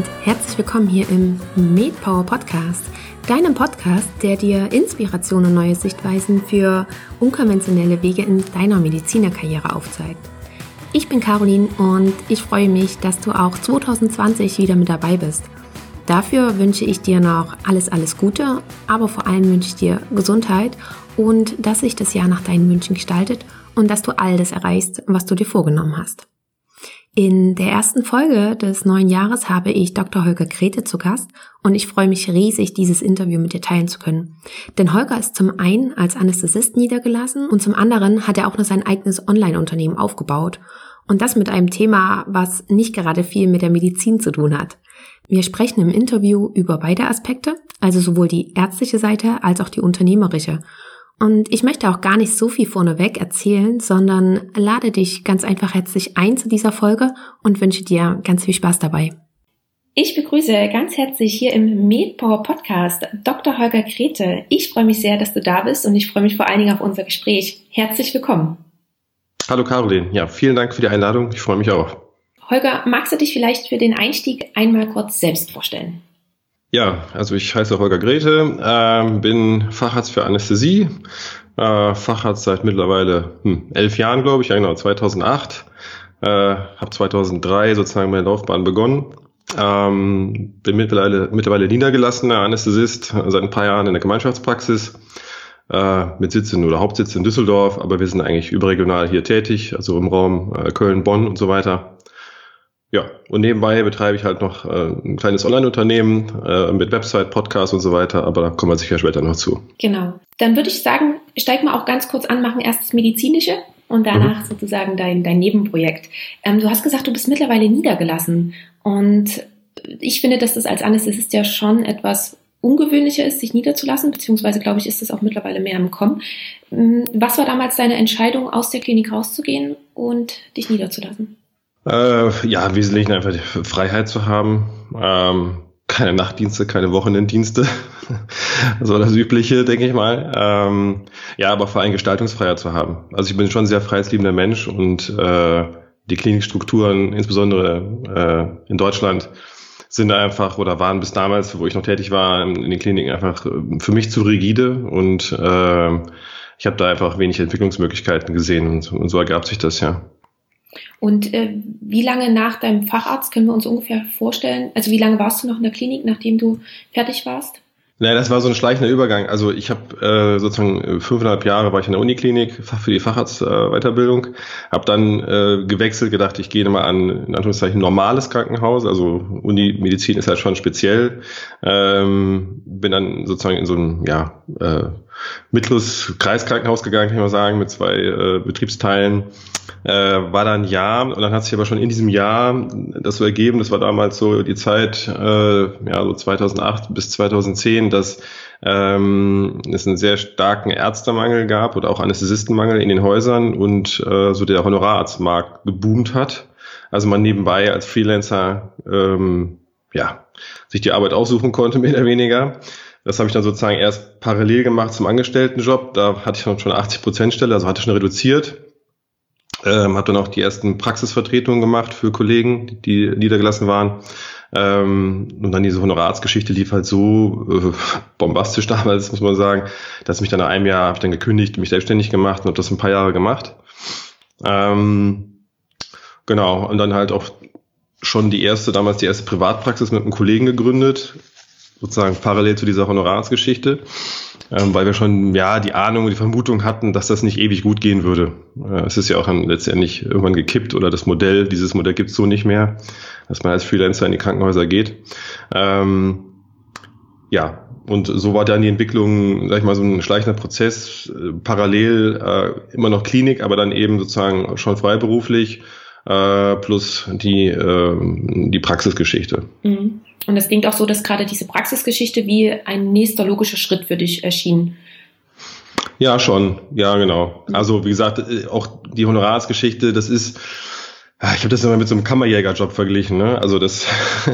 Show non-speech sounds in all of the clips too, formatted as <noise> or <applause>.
und herzlich willkommen hier im MedPower Podcast, deinem Podcast, der dir Inspiration und neue Sichtweisen für unkonventionelle Wege in deiner Medizinerkarriere aufzeigt. Ich bin Caroline und ich freue mich, dass du auch 2020 wieder mit dabei bist. Dafür wünsche ich dir noch alles, alles Gute, aber vor allem wünsche ich dir Gesundheit und dass sich das Jahr nach deinen Wünschen gestaltet und dass du all das erreichst, was du dir vorgenommen hast. In der ersten Folge des neuen Jahres habe ich Dr. Holger Grete zu Gast und ich freue mich riesig, dieses Interview mit dir teilen zu können. Denn Holger ist zum einen als Anästhesist niedergelassen und zum anderen hat er auch noch sein eigenes Online-Unternehmen aufgebaut. Und das mit einem Thema, was nicht gerade viel mit der Medizin zu tun hat. Wir sprechen im Interview über beide Aspekte, also sowohl die ärztliche Seite als auch die unternehmerische. Und ich möchte auch gar nicht so viel vorneweg erzählen, sondern lade dich ganz einfach herzlich ein zu dieser Folge und wünsche dir ganz viel Spaß dabei. Ich begrüße ganz herzlich hier im MedPower Podcast Dr. Holger Grete. Ich freue mich sehr, dass du da bist und ich freue mich vor allen Dingen auf unser Gespräch. Herzlich willkommen. Hallo Caroline. Ja, vielen Dank für die Einladung. Ich freue mich auch. Holger, magst du dich vielleicht für den Einstieg einmal kurz selbst vorstellen? Ja, also ich heiße Holger Grete, äh, bin Facharzt für Anästhesie, äh, Facharzt seit mittlerweile hm, elf Jahren, glaube ich, genau, 2008. Äh, habe 2003 sozusagen meine Laufbahn begonnen. Ähm, bin mittlerweile, mittlerweile niedergelassener Anästhesist, seit ein paar Jahren in der Gemeinschaftspraxis äh, mit Sitz in oder Hauptsitz in Düsseldorf, aber wir sind eigentlich überregional hier tätig, also im Raum äh, Köln, Bonn und so weiter. Ja, und nebenbei betreibe ich halt noch äh, ein kleines Online-Unternehmen äh, mit Website, Podcast und so weiter, aber da kommen wir sicher später noch zu. Genau. Dann würde ich sagen, steig mal auch ganz kurz an, machen erst das Medizinische und danach mhm. sozusagen dein, dein Nebenprojekt. Ähm, du hast gesagt, du bist mittlerweile niedergelassen und ich finde, dass das als Anästhesist ja schon etwas ungewöhnlicher ist, sich niederzulassen, beziehungsweise glaube ich, ist das auch mittlerweile mehr im Kommen. Ähm, was war damals deine Entscheidung, aus der Klinik rauszugehen und dich niederzulassen? Äh, ja, wesentlich einfach die Freiheit zu haben. Ähm, keine Nachtdienste, keine Wochenenddienste. <laughs> war das Übliche, denke ich mal. Ähm, ja, aber vor allem Gestaltungsfreiheit zu haben. Also ich bin schon ein sehr freiheitsliebender Mensch und äh, die Klinikstrukturen, insbesondere äh, in Deutschland, sind einfach oder waren bis damals, wo ich noch tätig war, in, den Kliniken einfach äh, für mich zu rigide und äh, ich habe da einfach wenig Entwicklungsmöglichkeiten gesehen und, und so ergab sich das ja. Und äh, wie lange nach deinem Facharzt können wir uns ungefähr vorstellen? Also wie lange warst du noch in der Klinik, nachdem du fertig warst? Naja, das war so ein schleichender Übergang. Also ich habe äh, sozusagen äh, fünfeinhalb Jahre war ich in der Uniklinik für die Facharztweiterbildung, äh, habe dann äh, gewechselt, gedacht, ich gehe mal an in Anführungszeichen normales Krankenhaus. Also Unimedizin ist halt schon speziell. Ähm, bin dann sozusagen in so ein ja äh, mittleres Kreiskrankenhaus gegangen, kann ich mal sagen, mit zwei äh, Betriebsteilen äh, war dann Jahr und dann hat sich aber schon in diesem Jahr das so ergeben, das war damals so die Zeit, äh, ja, so 2008 bis 2010, dass ähm, es einen sehr starken Ärztemangel gab oder auch Anästhesistenmangel in den Häusern und äh, so der Honorararztmarkt geboomt hat. Also man nebenbei als Freelancer ähm, ja, sich die Arbeit aussuchen konnte, <laughs> mehr oder weniger. Das habe ich dann sozusagen erst parallel gemacht zum Angestelltenjob. Da hatte ich schon 80 Prozent Stelle, also hatte schon reduziert. Ähm, habe dann auch die ersten Praxisvertretungen gemacht für Kollegen, die niedergelassen waren. Ähm, und dann diese Honorarsgeschichte lief halt so äh, bombastisch <laughs> damals, muss man sagen, dass mich dann nach einem Jahr habe ich dann gekündigt, mich selbstständig gemacht und habe das ein paar Jahre gemacht. Ähm, genau, und dann halt auch schon die erste, damals die erste Privatpraxis mit einem Kollegen gegründet, sozusagen parallel zu dieser Honorarsgeschichte ähm, weil wir schon ja die Ahnung und die Vermutung hatten, dass das nicht ewig gut gehen würde. Äh, es ist ja auch dann letztendlich irgendwann gekippt oder das Modell, dieses Modell gibt es so nicht mehr, dass man als Freelancer in die Krankenhäuser geht. Ähm, ja, und so war dann die Entwicklung, sag ich mal, so ein schleichender Prozess, äh, parallel äh, immer noch Klinik, aber dann eben sozusagen schon freiberuflich äh, plus die, äh, die Praxisgeschichte. Mhm. Und es klingt auch so, dass gerade diese Praxisgeschichte wie ein nächster logischer Schritt für dich erschien. Ja, schon. Ja, genau. Also wie gesagt, äh, auch die Honorarsgeschichte, das ist ich habe das immer mit so einem Kammerjägerjob verglichen. Ne? Also das,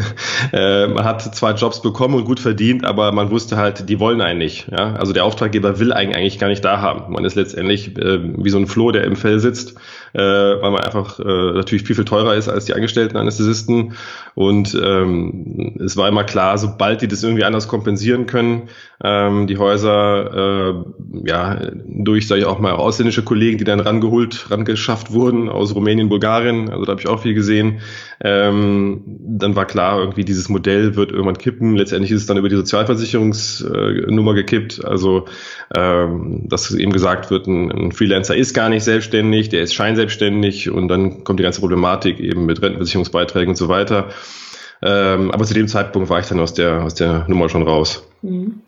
<laughs> äh, man hat zwei Jobs bekommen und gut verdient, aber man wusste halt, die wollen einen nicht. Ja? Also der Auftraggeber will einen eigentlich gar nicht da haben. Man ist letztendlich äh, wie so ein Floh, der im Fell sitzt, äh, weil man einfach äh, natürlich viel, viel teurer ist als die Angestellten Anästhesisten. Und ähm, es war immer klar, sobald die das irgendwie anders kompensieren können, ähm, die Häuser, äh, ja, durch, sage ich auch mal, ausländische Kollegen, die dann rangeholt, rangeschafft wurden aus Rumänien, Bulgarien, also da habe ich auch viel gesehen. Ähm, dann war klar, irgendwie dieses Modell wird irgendwann kippen. Letztendlich ist es dann über die Sozialversicherungsnummer gekippt. Also ähm, dass eben gesagt wird, ein, ein Freelancer ist gar nicht selbstständig, der ist scheinselbstständig und dann kommt die ganze Problematik eben mit Rentenversicherungsbeiträgen und so weiter. Ähm, aber zu dem Zeitpunkt war ich dann aus der, aus der Nummer schon raus. Mhm.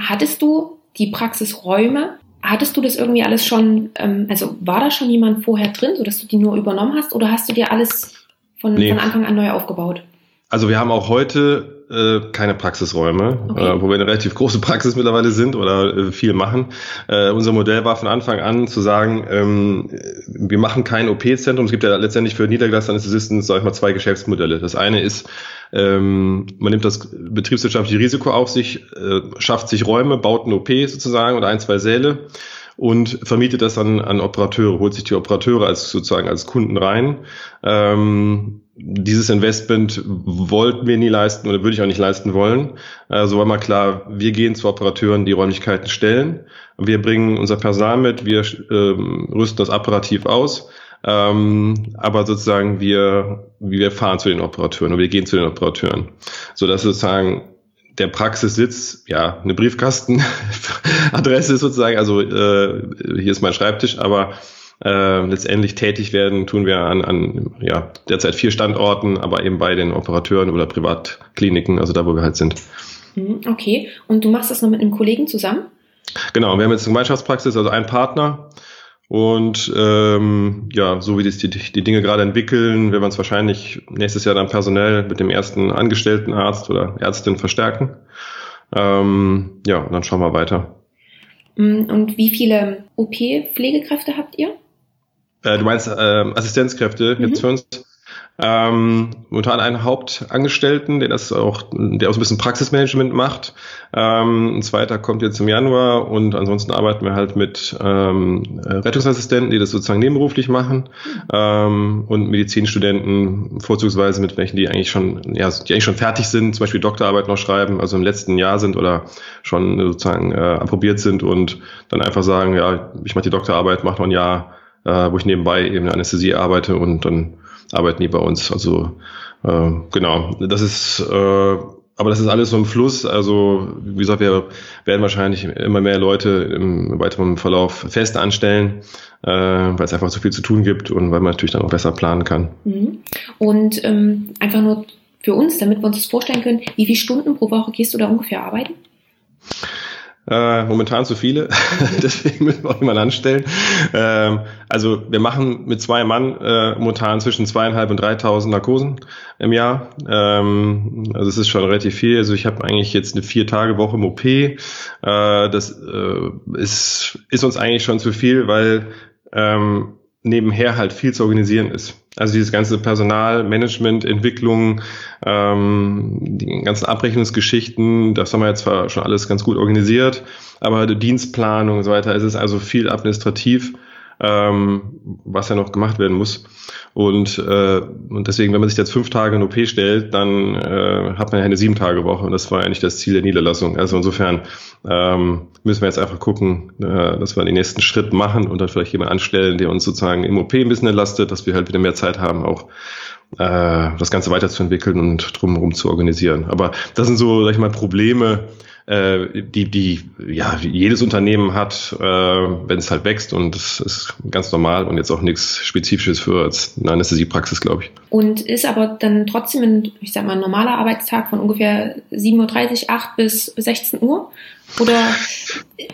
Hattest du die Praxisräume Hattest du das irgendwie alles schon, ähm, also war da schon jemand vorher drin, sodass du die nur übernommen hast oder hast du dir alles von, nee. von Anfang an neu aufgebaut? Also wir haben auch heute äh, keine Praxisräume, okay. äh, wo wir eine relativ große Praxis mittlerweile sind oder äh, viel machen. Äh, unser Modell war von Anfang an zu sagen, ähm, wir machen kein OP-Zentrum. Es gibt ja letztendlich für Niederglasanästhesisten, sag ich mal, zwei Geschäftsmodelle. Das eine ist, ähm, man nimmt das betriebswirtschaftliche Risiko auf sich, äh, schafft sich Räume, baut ein OP sozusagen oder ein, zwei Säle und vermietet das an, an Operateure, holt sich die Operateure als sozusagen als Kunden rein. Ähm, dieses Investment wollten wir nie leisten oder würde ich auch nicht leisten wollen. Also war mal klar, wir gehen zu Operateuren, die Räumlichkeiten stellen. Wir bringen unser Personal mit, wir ähm, rüsten das apparativ aus. Ähm, aber sozusagen wir, wir fahren zu den Operateuren und wir gehen zu den Operateuren. So dass sozusagen der Praxissitz, ja, eine Briefkastenadresse <laughs> sozusagen, also äh, hier ist mein Schreibtisch, aber äh, letztendlich tätig werden tun wir an, an ja, derzeit vier Standorten, aber eben bei den Operateuren oder Privatkliniken, also da, wo wir halt sind. Mhm, okay, und du machst das noch mit einem Kollegen zusammen? Genau, wir haben jetzt eine Gemeinschaftspraxis, also einen Partner, und ähm, ja, so wie die, die, die Dinge gerade entwickeln, werden wir uns wahrscheinlich nächstes Jahr dann personell mit dem ersten Angestelltenarzt oder Ärztin verstärken. Ähm, ja, und dann schauen wir weiter. Mm, und wie viele OP-Pflegekräfte habt ihr? Äh, du meinst äh, Assistenzkräfte mhm. jetzt für uns? Ähm, momentan einen Hauptangestellten, der das auch, der auch so ein bisschen Praxismanagement macht. Ähm, ein zweiter kommt jetzt im Januar und ansonsten arbeiten wir halt mit ähm, Rettungsassistenten, die das sozusagen nebenberuflich machen ähm, und Medizinstudenten, vorzugsweise mit welchen, die eigentlich schon, ja, die eigentlich schon fertig sind, zum Beispiel Doktorarbeit noch schreiben, also im letzten Jahr sind oder schon sozusagen äh, approbiert sind und dann einfach sagen, ja, ich mache die Doktorarbeit, mache noch ein Jahr, äh, wo ich nebenbei eben eine Anästhesie arbeite und dann arbeiten die bei uns. Also äh, genau, das ist äh, aber das ist alles so im Fluss. Also, wie gesagt, wir werden wahrscheinlich immer mehr Leute im weiteren Verlauf fest anstellen, äh, weil es einfach so viel zu tun gibt und weil man natürlich dann auch besser planen kann. Mhm. Und ähm, einfach nur für uns, damit wir uns das vorstellen können, wie viele Stunden pro Woche gehst du da ungefähr arbeiten? Äh, momentan zu viele, <laughs> deswegen müssen wir auch jemanden anstellen. Ähm, also wir machen mit zwei Mann äh, momentan zwischen zweieinhalb und dreitausend Narkosen im Jahr. Ähm, also es ist schon relativ viel. Also ich habe eigentlich jetzt eine vier Tage Woche im OP. Äh, das äh, ist, ist uns eigentlich schon zu viel, weil ähm, nebenher halt viel zu organisieren ist. Also dieses ganze Personalmanagement, Entwicklung, ähm, die ganzen Abrechnungsgeschichten, das haben wir jetzt zwar schon alles ganz gut organisiert, aber die Dienstplanung und so weiter, es ist also viel administrativ ähm, was ja noch gemacht werden muss. Und, äh, und deswegen, wenn man sich jetzt fünf Tage in OP stellt, dann äh, hat man ja eine sieben Tage Woche und das war eigentlich das Ziel der Niederlassung. Also insofern ähm, müssen wir jetzt einfach gucken, äh, dass wir den nächsten Schritt machen und dann vielleicht jemanden anstellen, der uns sozusagen im OP ein bisschen entlastet, dass wir halt wieder mehr Zeit haben, auch äh, das Ganze weiterzuentwickeln und drumherum zu organisieren. Aber das sind so, sag ich mal, Probleme, äh, die, die ja jedes Unternehmen hat, äh, wenn es halt wächst und das ist ganz normal und jetzt auch nichts Spezifisches für eine Anästhesiepraxis, glaube ich. Und ist aber dann trotzdem ein, ich sag mal, normaler Arbeitstag von ungefähr 7.30 Uhr, 8 bis 16 Uhr? Oder?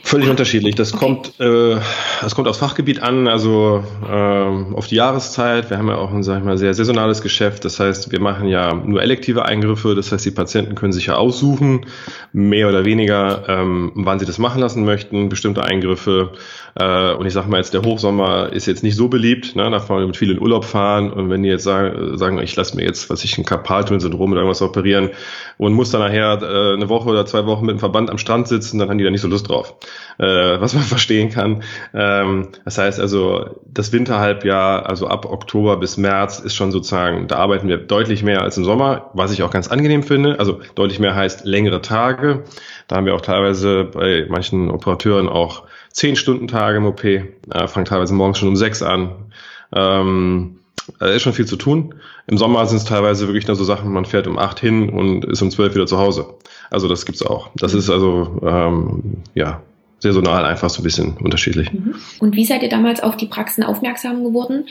Völlig unterschiedlich. Das okay. kommt, äh, das kommt aufs Fachgebiet an, also ähm, auf die Jahreszeit. Wir haben ja auch ein, sag ich mal, sehr saisonales Geschäft. Das heißt, wir machen ja nur elektive Eingriffe. Das heißt, die Patienten können sich ja aussuchen, mehr oder weniger, ähm, wann sie das machen lassen möchten, bestimmte Eingriffe. Äh, und ich sage mal jetzt, der Hochsommer ist jetzt nicht so beliebt. Ne? Da fahren wir mit vielen in Urlaub fahren. Und wenn die jetzt sagen, sagen ich lasse mir jetzt, was ich ein Karpaltunnelsyndrom oder irgendwas operieren und muss dann nachher äh, eine Woche oder zwei Wochen mit dem Verband am Strand sitzen, sitzen, dann haben die da nicht so Lust drauf. Äh, was man <laughs> verstehen kann. Ähm, das heißt also, das Winterhalbjahr, also ab Oktober bis März, ist schon sozusagen, da arbeiten wir deutlich mehr als im Sommer, was ich auch ganz angenehm finde. Also deutlich mehr heißt längere Tage. Da haben wir auch teilweise bei manchen Operateuren auch zehn Stunden Tage im OP, äh, fangen teilweise morgens schon um sechs an. Ähm, da ist schon viel zu tun. Im Sommer sind es teilweise wirklich nur so Sachen, man fährt um acht hin und ist um zwölf wieder zu Hause. Also das gibt's auch. Das ist also ähm, ja saisonal einfach so ein bisschen unterschiedlich. Mhm. Und wie seid ihr damals auf die Praxen aufmerksam geworden?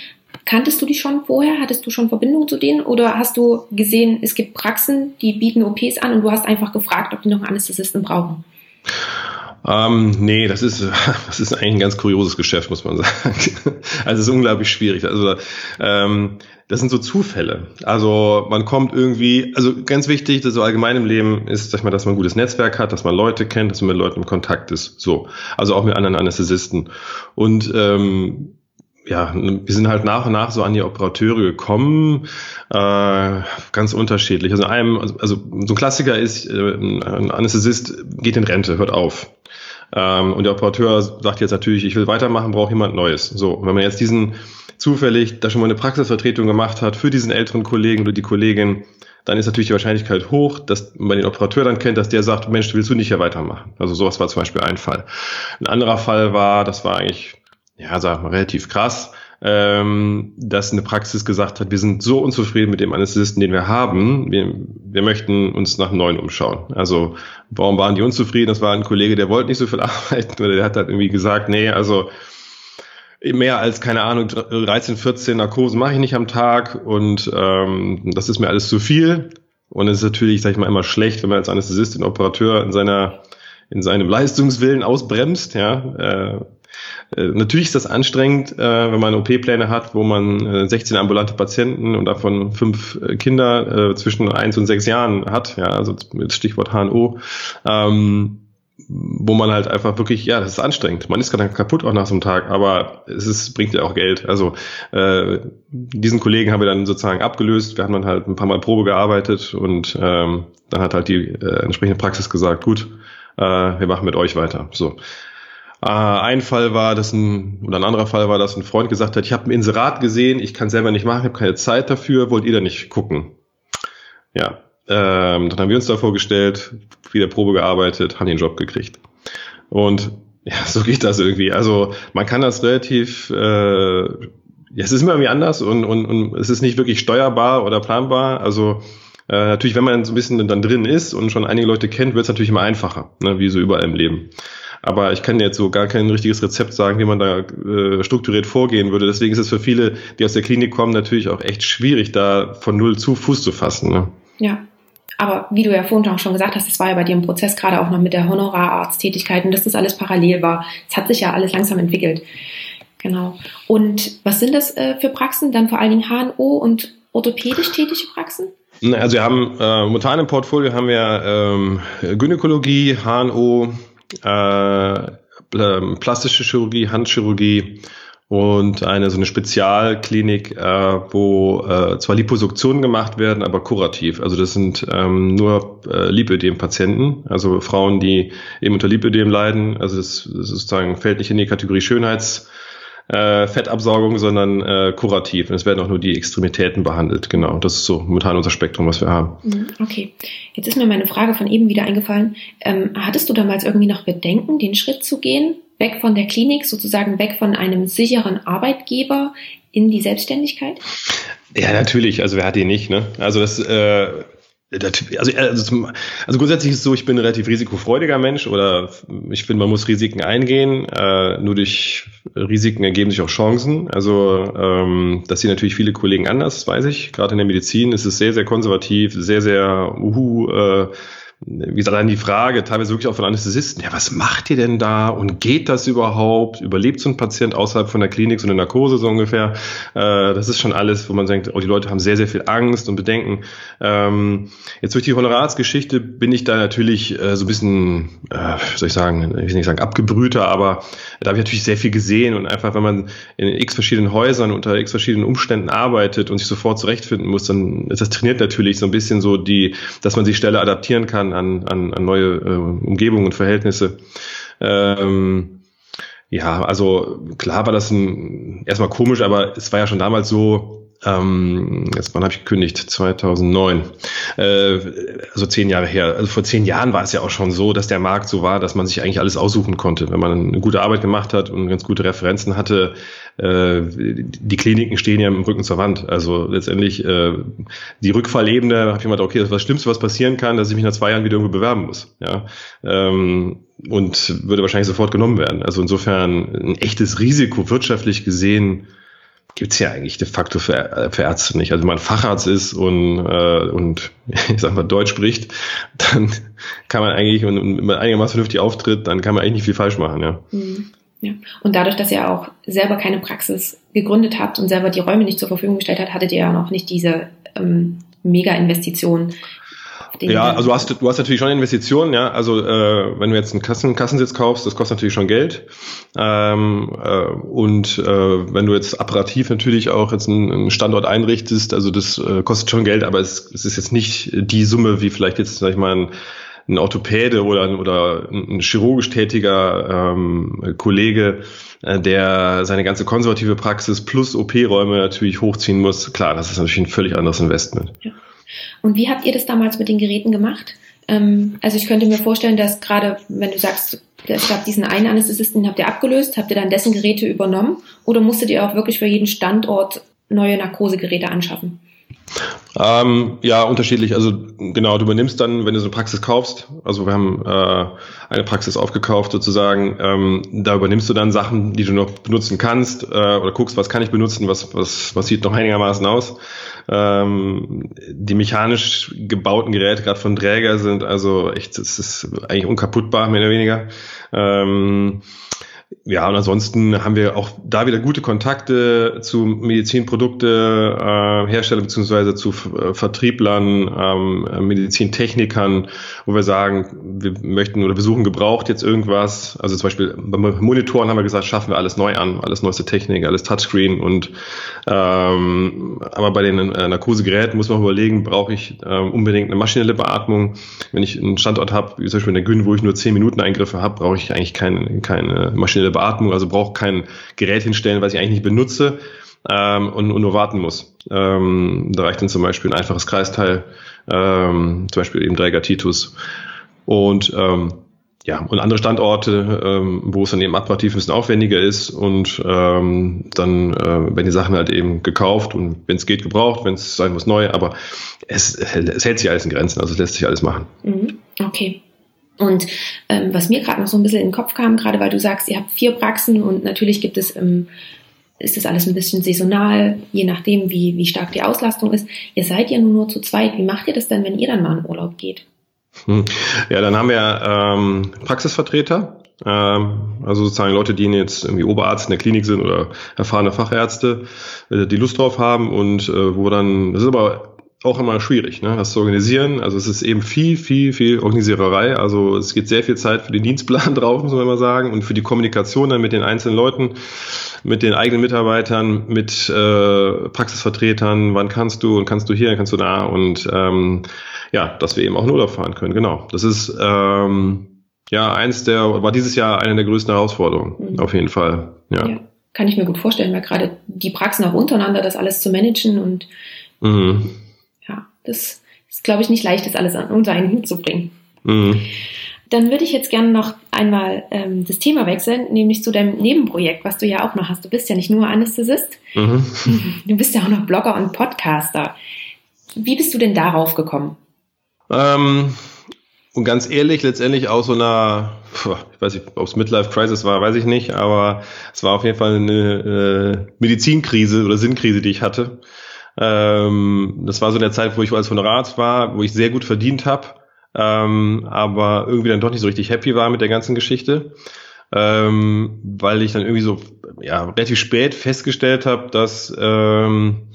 Kanntest du die schon vorher? Hattest du schon Verbindung zu denen? Oder hast du gesehen, es gibt Praxen, die bieten OPs an und du hast einfach gefragt, ob die noch einen Anästhesisten brauchen? Ähm, nee, das ist, <laughs> das ist eigentlich ein ganz kurioses Geschäft, muss man sagen. <laughs> Also es ist unglaublich schwierig. Also ähm, das sind so Zufälle. Also man kommt irgendwie, also ganz wichtig, das so allgemein im Leben ist, sag ich mal, dass man ein gutes Netzwerk hat, dass man Leute kennt, dass man mit Leuten im Kontakt ist. So. Also auch mit anderen Anästhesisten. Und ähm, ja, wir sind halt nach und nach so an die Operateure gekommen, äh, ganz unterschiedlich. Also einem, also so ein Klassiker ist, äh, ein Anästhesist geht in Rente, hört auf. Ähm, und der Operateur sagt jetzt natürlich, ich will weitermachen, brauche jemand Neues. So, wenn man jetzt diesen zufällig da schon mal eine Praxisvertretung gemacht hat für diesen älteren Kollegen oder die Kollegin, dann ist natürlich die Wahrscheinlichkeit hoch, dass man den Operateur dann kennt, dass der sagt, Mensch, willst du nicht hier weitermachen? Also sowas war zum Beispiel ein Fall. Ein anderer Fall war, das war eigentlich, ja, sag mal, relativ krass, ähm, dass eine Praxis gesagt hat, wir sind so unzufrieden mit dem Anästhesisten, den wir haben, wir, wir möchten uns nach neuen umschauen. Also warum waren die unzufrieden? Das war ein Kollege, der wollte nicht so viel <laughs> arbeiten oder der hat halt irgendwie gesagt, nee, also mehr als, keine Ahnung, 13, 14 Narkosen mache ich nicht am Tag und ähm, das ist mir alles zu viel. Und es ist natürlich, sag ich mal, immer schlecht, wenn man als Anästhesist den Operateur in seiner in seinem Leistungswillen ausbremst, ja, äh, äh, natürlich ist das anstrengend, äh, wenn man OP-Pläne hat, wo man äh, 16 ambulante Patienten und davon fünf äh, Kinder äh, zwischen eins und sechs Jahren hat, ja, also mit Stichwort HNO, ähm, wo man halt einfach wirklich, ja, das ist anstrengend. Man ist gerade kaputt auch nach so einem Tag, aber es ist, bringt ja auch Geld. Also äh, diesen Kollegen haben wir dann sozusagen abgelöst. Wir haben dann halt ein paar Mal Probe gearbeitet und ähm, dann hat halt die äh, entsprechende Praxis gesagt, gut, äh, wir machen mit euch weiter. So. Äh, ein Fall war, dass ein, oder ein anderer Fall war, dass ein Freund gesagt hat, ich habe ein Inserat gesehen, ich kann selber nicht machen, ich habe keine Zeit dafür, wollt ihr da nicht gucken? Ja, ähm, dann haben wir uns da vorgestellt, wieder Probe gearbeitet, haben den Job gekriegt. Und <laughs> ja, so geht das irgendwie. Also man kann das relativ, äh, ja, es ist immer irgendwie anders und, und, und es ist nicht wirklich steuerbar oder planbar. Also äh, natürlich, wenn man so ein bisschen dann drin ist und schon einige Leute kennt, wird es natürlich immer einfacher, ne, wie so überall im Leben. Aber ich kann jetzt so gar kein richtiges Rezept sagen, wie man da äh, strukturiert vorgehen würde. Deswegen ist es für viele, die aus der Klinik kommen, natürlich auch echt schwierig, da von null zu Fuß zu fassen. Ne? Ja. Aber wie du ja vorhin auch schon gesagt hast, das war ja bei dir im Prozess gerade auch noch mit der Honorararzttätigkeit und dass das alles parallel war. Es hat sich ja alles langsam entwickelt. Genau. Und was sind das äh, für Praxen? Dann vor allen Dingen HNO und orthopädisch tätige Praxen? Also wir haben äh, momentan im Portfolio haben wir ähm, Gynäkologie, HNO, äh, ähm, plastische Chirurgie, Handchirurgie und eine so eine Spezialklinik, äh, wo äh, zwar Liposuktionen gemacht werden, aber kurativ. Also das sind ähm, nur äh, Lipödem-Patienten, also Frauen, die eben unter Lipödem leiden. Also das, das sozusagen fällt nicht in die Kategorie Schönheits äh, Fettabsaugung, sondern äh, kurativ. Und es werden auch nur die Extremitäten behandelt. Genau, das ist so momentan unser Spektrum, was wir haben. Mhm, okay, jetzt ist mir meine Frage von eben wieder eingefallen. Ähm, hattest du damals irgendwie noch Bedenken, den Schritt zu gehen, weg von der Klinik, sozusagen weg von einem sicheren Arbeitgeber in die Selbstständigkeit? Ja, natürlich. Also wer hat die nicht? Ne? Also das äh, also, also, also, grundsätzlich ist es so, ich bin ein relativ risikofreudiger Mensch oder ich finde, man muss Risiken eingehen. Äh, nur durch Risiken ergeben sich auch Chancen. Also ähm, das sehen natürlich viele Kollegen anders, weiß ich. Gerade in der Medizin ist es sehr, sehr konservativ, sehr, sehr uhu, äh, wie gesagt, dann die Frage, teilweise wirklich auch von Anästhesisten, ja, was macht ihr denn da und geht das überhaupt? Überlebt so ein Patient außerhalb von der Klinik, so eine Narkose so ungefähr? Äh, das ist schon alles, wo man denkt, oh, die Leute haben sehr, sehr viel Angst und Bedenken. Ähm, jetzt durch die Honoratsgeschichte bin ich da natürlich äh, so ein bisschen, äh, soll ich sagen, ich will nicht sagen abgebrühter, aber da habe ich natürlich sehr viel gesehen und einfach, wenn man in x verschiedenen Häusern unter x verschiedenen Umständen arbeitet und sich sofort zurechtfinden muss, dann ist das trainiert natürlich so ein bisschen so die, dass man sich schneller adaptieren kann an, an, an neue äh, Umgebungen und Verhältnisse. Ähm, ja, also klar war das ein, erstmal komisch, aber es war ja schon damals so, ähm, jetzt wann habe ich gekündigt? 2009. Äh, also zehn Jahre her. Also vor zehn Jahren war es ja auch schon so, dass der Markt so war, dass man sich eigentlich alles aussuchen konnte. Wenn man eine gute Arbeit gemacht hat und ganz gute Referenzen hatte, äh, die Kliniken stehen ja im Rücken zur Wand. Also letztendlich äh, die Rückfallebene, habe ich gedacht, okay, das ist das Schlimmste, was passieren kann, dass ich mich nach zwei Jahren wieder irgendwo bewerben muss. Ja. Ähm, und würde wahrscheinlich sofort genommen werden. Also insofern ein echtes Risiko wirtschaftlich gesehen gibt's ja eigentlich de facto für, für Ärzte nicht. Also wenn man Facharzt ist und, äh, und <laughs> ich sag mal Deutsch spricht, dann kann man eigentlich, und, und man einigermaßen vernünftig auftritt, dann kann man eigentlich nicht viel falsch machen, ja. Mhm. Ja. Und dadurch, dass ihr auch selber keine Praxis gegründet habt und selber die Räume nicht zur Verfügung gestellt habt, hattet ihr ja noch nicht diese ähm, Mega-Investition ja, also du hast, du hast natürlich schon Investitionen, ja. Also äh, wenn du jetzt einen Kassen, Kassensitz kaufst, das kostet natürlich schon Geld. Ähm, äh, und äh, wenn du jetzt apparativ natürlich auch jetzt einen, einen Standort einrichtest, also das äh, kostet schon Geld, aber es, es ist jetzt nicht die Summe, wie vielleicht jetzt, sag ich mal, ein, ein Orthopäde oder, oder ein chirurgisch tätiger ähm, Kollege, äh, der seine ganze konservative Praxis plus OP-Räume natürlich hochziehen muss. Klar, das ist natürlich ein völlig anderes Investment. Ja. Und wie habt ihr das damals mit den Geräten gemacht? Ähm, also ich könnte mir vorstellen, dass gerade, wenn du sagst, es gab diesen einen Anästhesisten, habt ihr abgelöst, habt ihr dann dessen Geräte übernommen oder musstet ihr auch wirklich für jeden Standort neue Narkosegeräte anschaffen? Ähm, ja, unterschiedlich. Also genau, du übernimmst dann, wenn du so eine Praxis kaufst, also wir haben äh, eine Praxis aufgekauft sozusagen, ähm, da übernimmst du dann Sachen, die du noch benutzen kannst äh, oder guckst, was kann ich benutzen, was, was, was sieht noch einigermaßen aus. Ähm, die mechanisch gebauten Geräte, gerade von Träger, sind also echt, es ist eigentlich unkaputtbar, mehr oder weniger. Ähm, ja, und ansonsten haben wir auch da wieder gute Kontakte zu Medizinprodukte äh, Hersteller beziehungsweise zu äh, Vertrieblern, ähm, Medizintechnikern, wo wir sagen, wir möchten oder wir suchen gebraucht jetzt irgendwas. Also zum Beispiel bei Monitoren haben wir gesagt, schaffen wir alles neu an, alles neueste Technik, alles Touchscreen und ähm, aber bei den äh, Narkosegeräten muss man überlegen, brauche ich ähm, unbedingt eine maschinelle Beatmung. Wenn ich einen Standort habe, wie zum Beispiel in der Gün, wo ich nur 10 Minuten Eingriffe habe, brauche ich eigentlich keine, keine maschinelle Beatmung, also brauche kein Gerät hinstellen, was ich eigentlich nicht benutze ähm, und, und nur warten muss. Ähm, da reicht dann zum Beispiel ein einfaches Kreisteil, ähm, zum Beispiel eben Dräger Titus. Und ähm, ja, und andere Standorte, ähm, wo es dann eben apparativ ein bisschen aufwendiger ist und ähm, dann äh, werden die Sachen halt eben gekauft und wenn es geht, gebraucht, wenn es sein muss, neu, aber es, es hält sich alles in Grenzen, also lässt sich alles machen. Mhm. Okay. Und ähm, was mir gerade noch so ein bisschen in den Kopf kam, gerade weil du sagst, ihr habt vier Praxen und natürlich gibt es, ähm, ist das alles ein bisschen saisonal, je nachdem, wie, wie stark die Auslastung ist. Ihr seid ja nur, nur zu zweit. Wie macht ihr das denn, wenn ihr dann mal in Urlaub geht? Hm. Ja, dann haben wir ähm, Praxisvertreter, ähm, also sozusagen Leute, die jetzt irgendwie Oberarzt in der Klinik sind oder erfahrene Fachärzte, äh, die Lust drauf haben und äh, wo dann, das ist aber auch immer schwierig, ne, das zu organisieren. Also es ist eben viel, viel, viel Organisiererei. Also es geht sehr viel Zeit für den Dienstplan <laughs> drauf, muss man mal sagen, und für die Kommunikation dann mit den einzelnen Leuten, mit den eigenen Mitarbeitern, mit äh, Praxisvertretern. Wann kannst du und kannst du hier, kannst du da und ähm, ja, dass wir eben auch in Urlaub fahren können. Genau. Das ist ähm, ja eins der war dieses Jahr eine der größten Herausforderungen. Mhm. Auf jeden Fall. Ja. ja. Kann ich mir gut vorstellen, weil gerade die Praxen auch untereinander das alles zu managen und mhm das ist, glaube ich, nicht leicht, das alles unter einen Hut zu bringen. Mhm. Dann würde ich jetzt gerne noch einmal ähm, das Thema wechseln, nämlich zu deinem Nebenprojekt, was du ja auch noch hast. Du bist ja nicht nur Anästhesist, mhm. <laughs> du bist ja auch noch Blogger und Podcaster. Wie bist du denn darauf gekommen? Ähm, und ganz ehrlich, letztendlich aus so einer, ich weiß nicht, ob es Midlife Crisis war, weiß ich nicht, aber es war auf jeden Fall eine äh, Medizinkrise oder Sinnkrise, die ich hatte. Ähm, das war so in der Zeit, wo ich als Honorat war, wo ich sehr gut verdient habe, ähm, aber irgendwie dann doch nicht so richtig happy war mit der ganzen Geschichte, ähm, weil ich dann irgendwie so ja relativ spät festgestellt habe, dass ähm,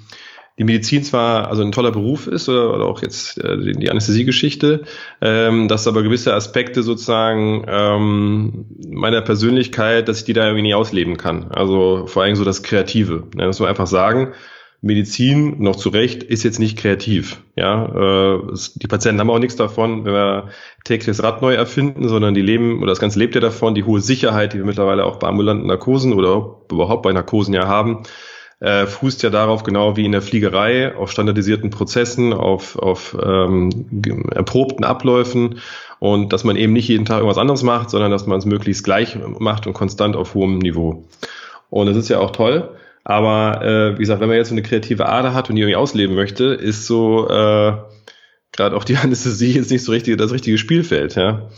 die Medizin zwar also ein toller Beruf ist oder, oder auch jetzt äh, die Anästhesiegeschichte, ähm, dass aber gewisse Aspekte sozusagen ähm, meiner Persönlichkeit, dass ich die da irgendwie nicht ausleben kann. Also vor allem so das Kreative. Das muss man einfach sagen. Medizin, noch zu Recht, ist jetzt nicht kreativ. Ja, äh, die Patienten haben auch nichts davon, wenn wir täglich das Rad neu erfinden, sondern die leben, oder das Ganze lebt ja davon, die hohe Sicherheit, die wir mittlerweile auch bei ambulanten Narkosen oder überhaupt bei Narkosen ja haben, äh, fußt ja darauf, genau wie in der Fliegerei, auf standardisierten Prozessen, auf, auf ähm, erprobten Abläufen und dass man eben nicht jeden Tag irgendwas anderes macht, sondern dass man es möglichst gleich macht und konstant auf hohem Niveau. Und das ist ja auch toll. Aber äh, wie gesagt, wenn man jetzt so eine kreative Ader hat und die irgendwie ausleben möchte, ist so äh, gerade auch die <laughs> Anästhesie jetzt nicht so richtig das richtige Spielfeld, ja.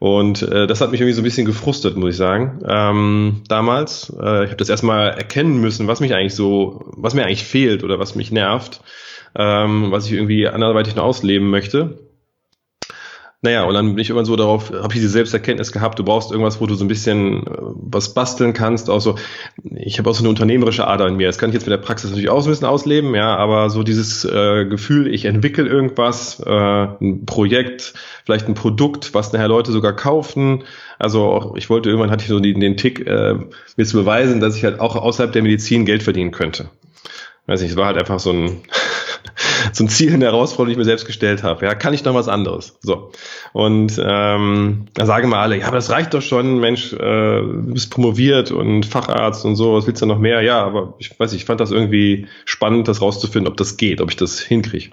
Und äh, das hat mich irgendwie so ein bisschen gefrustet, muss ich sagen. Ähm, damals, äh, ich habe das erstmal erkennen müssen, was mich eigentlich so, was mir eigentlich fehlt oder was mich nervt, ähm, was ich irgendwie anderweitig noch ausleben möchte. Naja, und dann bin ich immer so darauf, habe ich diese Selbsterkenntnis gehabt, du brauchst irgendwas, wo du so ein bisschen äh, was basteln kannst. Auch so, ich habe auch so eine unternehmerische Ader in mir. Das kann ich jetzt mit der Praxis natürlich auch so ein bisschen ausleben, ja, aber so dieses äh, Gefühl, ich entwickle irgendwas, äh, ein Projekt, vielleicht ein Produkt, was nachher Leute sogar kaufen. Also auch, ich wollte irgendwann hatte ich so den, den Tick, äh, mir zu beweisen, dass ich halt auch außerhalb der Medizin Geld verdienen könnte. Weiß nicht, es war halt einfach so ein so ein Ziel, eine Herausforderung, die ich mir selbst gestellt habe. Ja, kann ich noch was anderes? So. Und ähm, da sagen wir alle, ja, aber das reicht doch schon, Mensch, äh, bist promoviert und Facharzt und so, was willst du noch mehr? Ja, aber ich weiß nicht, ich fand das irgendwie spannend, das rauszufinden, ob das geht, ob ich das hinkriege.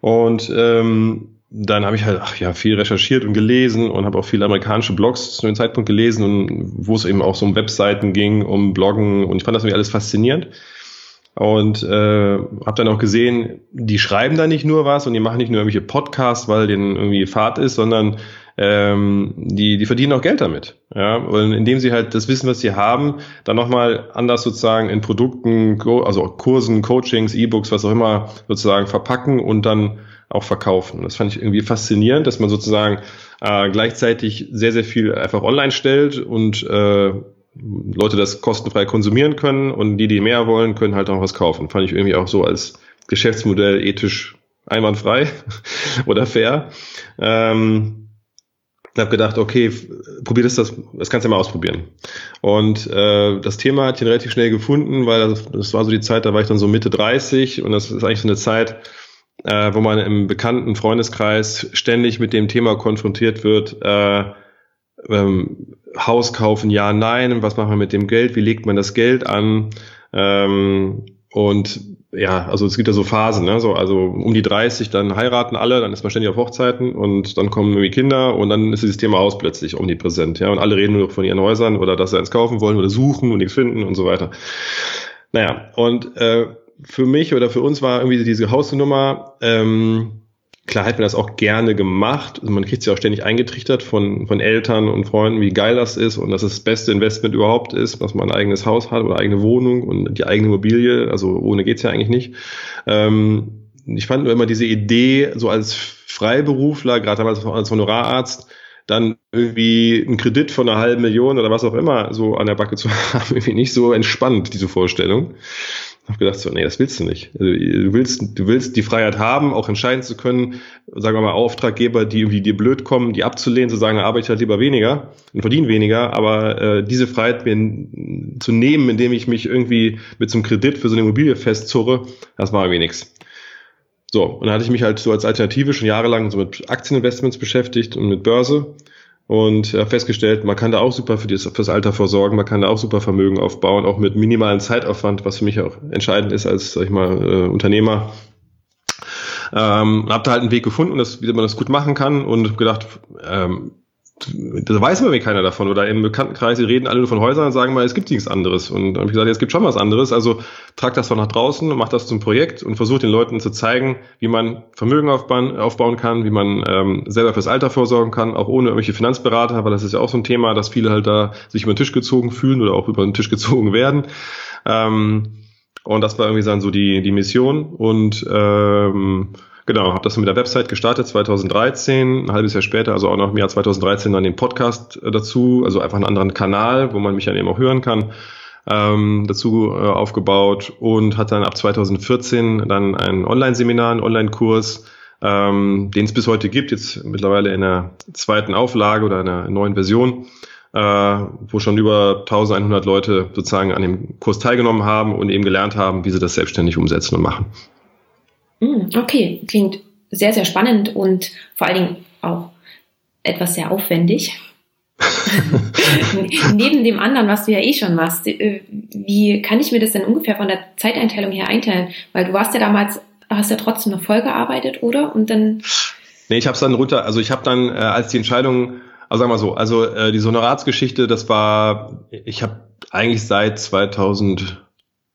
Und ähm, dann habe ich halt ach ja viel recherchiert und gelesen und habe auch viele amerikanische Blogs zu dem Zeitpunkt gelesen und wo es eben auch so um Webseiten ging, um Bloggen und ich fand das irgendwie alles faszinierend und äh, habe dann auch gesehen, die schreiben da nicht nur was und die machen nicht nur irgendwelche Podcasts, weil denen irgendwie Fahrt ist, sondern ähm, die, die verdienen auch Geld damit. Ja, und indem sie halt das Wissen, was sie haben, dann nochmal anders sozusagen in Produkten, also Kursen, Coachings, E-Books, was auch immer sozusagen verpacken und dann auch verkaufen. Das fand ich irgendwie faszinierend, dass man sozusagen äh, gleichzeitig sehr, sehr viel einfach online stellt und äh, Leute das kostenfrei konsumieren können und die, die mehr wollen, können halt auch was kaufen. Fand ich irgendwie auch so als Geschäftsmodell ethisch einwandfrei <laughs> oder fair. Ähm, habe gedacht, okay, probier das, das, das kannst du ja mal ausprobieren. Und äh, das Thema hat ich relativ schnell gefunden, weil das, das war so die Zeit, da war ich dann so Mitte 30 und das ist eigentlich so eine Zeit, äh, wo man im bekannten Freundeskreis ständig mit dem Thema konfrontiert wird, äh, ähm, Haus kaufen, ja, nein, was machen wir mit dem Geld, wie legt man das Geld an? Ähm, und ja, also es gibt ja so Phasen, ne? so, also um die 30, dann heiraten alle, dann ist man ständig auf Hochzeiten und dann kommen irgendwie Kinder und dann ist dieses Thema aus plötzlich omnipräsent, ja, und alle reden nur von ihren Häusern oder dass sie eins kaufen wollen oder suchen und nichts finden und so weiter. Naja, und äh, für mich oder für uns war irgendwie diese Hausnummer ähm, Klar hat man das auch gerne gemacht. Also man kriegt es ja auch ständig eingetrichtert von, von Eltern und Freunden, wie geil das ist und dass es das beste Investment überhaupt ist, dass man ein eigenes Haus hat oder eigene Wohnung und die eigene Immobilie. Also ohne geht's ja eigentlich nicht. Ähm, ich fand nur immer diese Idee, so als Freiberufler, gerade damals als Honorararzt, dann irgendwie einen Kredit von einer halben Million oder was auch immer so an der Backe zu <laughs> haben, irgendwie nicht so entspannt, diese Vorstellung habe gedacht so, nee, das willst du nicht. Also, du willst, du willst die Freiheit haben, auch entscheiden zu können, sagen wir mal Auftraggeber, die irgendwie dir blöd kommen, die abzulehnen, zu sagen, arbeite halt lieber weniger und verdiene weniger, aber äh, diese Freiheit mir zu nehmen, indem ich mich irgendwie mit so Kredit für so eine Immobilie festzurre, das war irgendwie. So, und dann hatte ich mich halt so als Alternative schon jahrelang so mit Aktieninvestments beschäftigt und mit Börse und habe festgestellt, man kann da auch super für das, fürs Alter vorsorgen, man kann da auch super Vermögen aufbauen, auch mit minimalen Zeitaufwand, was für mich auch entscheidend ist als, sag ich mal, äh, Unternehmer. Ähm, habe da halt einen Weg gefunden, dass, wie man das gut machen kann und gedacht, ähm, da weiß man mir keiner davon. Oder im Bekanntenkreis, die reden alle nur von Häusern und sagen mal, es gibt nichts anderes. Und dann habe ich gesagt, ja, es gibt schon was anderes. Also trag das doch nach draußen und mach das zum Projekt und versuch den Leuten zu zeigen, wie man Vermögen aufbauen, aufbauen kann, wie man ähm, selber fürs Alter vorsorgen kann, auch ohne irgendwelche Finanzberater, weil das ist ja auch so ein Thema, dass viele halt da sich über den Tisch gezogen fühlen oder auch über den Tisch gezogen werden. Ähm, und das war irgendwie dann so die, die Mission. Und ähm, Genau, habe das mit der Website gestartet 2013, ein halbes Jahr später, also auch noch im Jahr 2013 dann den Podcast äh, dazu, also einfach einen anderen Kanal, wo man mich dann eben auch hören kann, ähm, dazu äh, aufgebaut und hat dann ab 2014 dann ein Online-Seminar, einen Online-Kurs, ähm, den es bis heute gibt, jetzt mittlerweile in der zweiten Auflage oder einer neuen Version, äh, wo schon über 1100 Leute sozusagen an dem Kurs teilgenommen haben und eben gelernt haben, wie sie das selbstständig umsetzen und machen. Hm, okay, klingt sehr, sehr spannend und vor allen Dingen auch etwas sehr aufwendig. <laughs> Neben dem anderen, was du ja eh schon machst, äh, wie kann ich mir das denn ungefähr von der Zeiteinteilung her einteilen? Weil du warst ja damals, hast ja trotzdem noch voll gearbeitet, oder? Und dann. Nee, ich habe es dann runter, also ich habe dann, äh, als die Entscheidung, also sagen wir so, also äh, die Honoratsgeschichte, das war, ich habe eigentlich seit 2000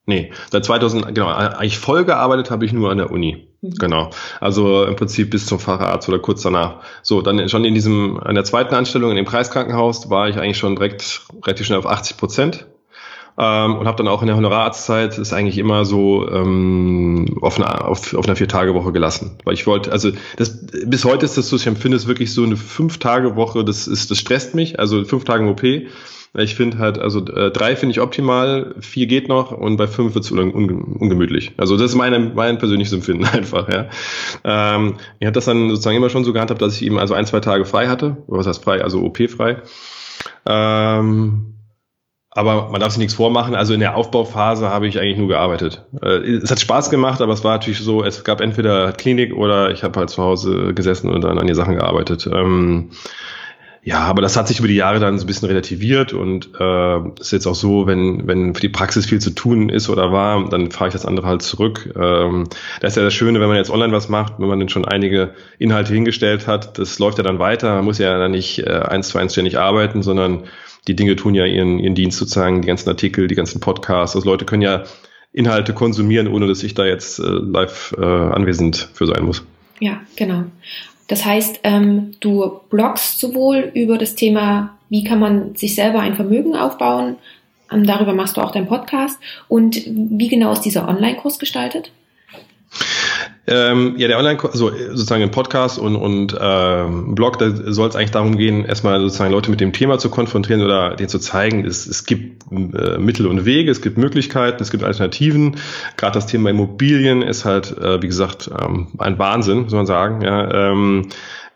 Nee, seit 2000, genau, eigentlich voll gearbeitet habe ich nur an der Uni. Mhm. Genau. Also im Prinzip bis zum Facharzt oder kurz danach. So, dann schon in diesem, an der zweiten Anstellung in dem Kreiskrankenhaus war ich eigentlich schon direkt relativ schnell auf 80 Prozent. Ähm, und habe dann auch in der Honoratszeit ist eigentlich immer so ähm, auf, einer, auf, auf einer Vier-Tage-Woche gelassen. Weil ich wollte, also das, bis heute ist das so, ich empfinde es wirklich so eine Fünf-Tage-Woche, das ist, das stresst mich, also fünf Tage im OP ich finde halt, also äh, drei finde ich optimal, vier geht noch und bei fünf wird es un ungemütlich. Also das ist meine, mein persönliches Empfinden <laughs> einfach, ja. Ähm, ich habe das dann sozusagen immer schon so gehandhabt, dass ich eben also ein, zwei Tage frei hatte. Was heißt frei? Also OP-frei. Ähm, aber man darf sich nichts vormachen. Also in der Aufbauphase habe ich eigentlich nur gearbeitet. Äh, es hat Spaß gemacht, aber es war natürlich so, es gab entweder Klinik oder ich habe halt zu Hause gesessen und dann an die Sachen gearbeitet. Ja, aber das hat sich über die Jahre dann so ein bisschen relativiert und äh, ist jetzt auch so, wenn, wenn für die Praxis viel zu tun ist oder war, dann fahre ich das andere halt zurück. Ähm, das ist ja das Schöne, wenn man jetzt online was macht, wenn man dann schon einige Inhalte hingestellt hat, das läuft ja dann weiter. Man muss ja dann nicht äh, eins zu eins ständig arbeiten, sondern die Dinge tun ja ihren, ihren Dienst sozusagen, die ganzen Artikel, die ganzen Podcasts. Also Leute können ja Inhalte konsumieren, ohne dass ich da jetzt äh, live äh, anwesend für sein muss. Ja, genau. Das heißt, ähm, du bloggst sowohl über das Thema, wie kann man sich selber ein Vermögen aufbauen, ähm, darüber machst du auch deinen Podcast. Und wie genau ist dieser Online-Kurs gestaltet? Ähm, ja, der Online, also sozusagen ein Podcast und, und ähm, Blog, da soll es eigentlich darum gehen, erstmal sozusagen Leute mit dem Thema zu konfrontieren oder denen zu zeigen, es, es gibt äh, Mittel und Wege, es gibt Möglichkeiten, es gibt Alternativen. Gerade das Thema Immobilien ist halt, äh, wie gesagt, ähm, ein Wahnsinn, muss man sagen. Ja, ähm,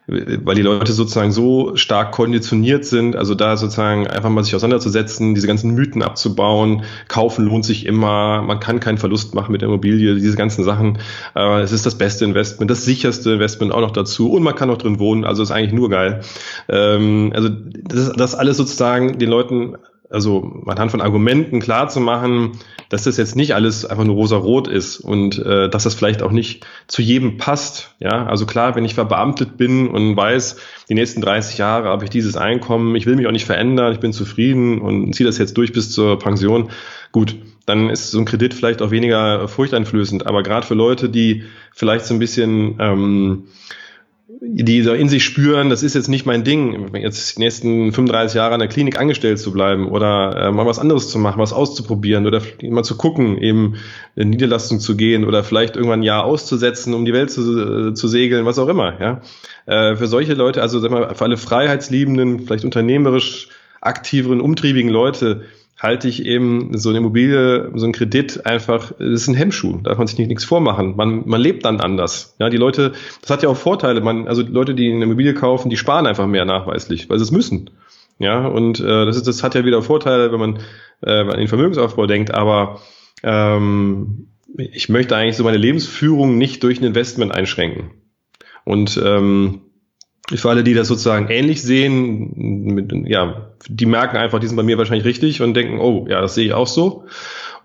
weil die Leute sozusagen so stark konditioniert sind, also da sozusagen einfach mal sich auseinanderzusetzen, diese ganzen Mythen abzubauen, kaufen lohnt sich immer, man kann keinen Verlust machen mit der Immobilie, diese ganzen Sachen, äh, es ist das beste Investment, das sicherste Investment auch noch dazu. Und man kann auch drin wohnen, also ist eigentlich nur geil. Ähm, also das, das alles sozusagen den Leuten also anhand von Argumenten klar zu machen, dass das jetzt nicht alles einfach nur rosa-rot ist und äh, dass das vielleicht auch nicht zu jedem passt. Ja, also klar, wenn ich verbeamtet bin und weiß, die nächsten 30 Jahre habe ich dieses Einkommen, ich will mich auch nicht verändern, ich bin zufrieden und ziehe das jetzt durch bis zur Pension, gut, dann ist so ein Kredit vielleicht auch weniger furchteinflößend. Aber gerade für Leute, die vielleicht so ein bisschen ähm, die so in sich spüren, das ist jetzt nicht mein Ding, jetzt die nächsten 35 Jahre an der Klinik angestellt zu bleiben oder äh, mal was anderes zu machen, was auszuprobieren oder mal zu gucken, eben in Niederlassung zu gehen oder vielleicht irgendwann ein Jahr auszusetzen, um die Welt zu, äh, zu segeln, was auch immer. Ja, äh, Für solche Leute, also sag mal, für alle freiheitsliebenden, vielleicht unternehmerisch aktiveren, umtriebigen Leute, halte ich eben so eine Immobilie, so ein Kredit einfach, das ist ein Hemmschuh, da kann man sich nicht, nichts vormachen. Man, man lebt dann anders. Ja, die Leute, das hat ja auch Vorteile. Man, also die Leute, die eine Immobilie kaufen, die sparen einfach mehr nachweislich, weil sie es müssen. Ja, und äh, das, ist, das hat ja wieder Vorteile, wenn man äh, an den Vermögensaufbau denkt, aber ähm, ich möchte eigentlich so meine Lebensführung nicht durch ein Investment einschränken. Und ähm, für alle, die das sozusagen ähnlich sehen, mit, ja, die merken einfach, die sind bei mir wahrscheinlich richtig und denken, oh, ja, das sehe ich auch so.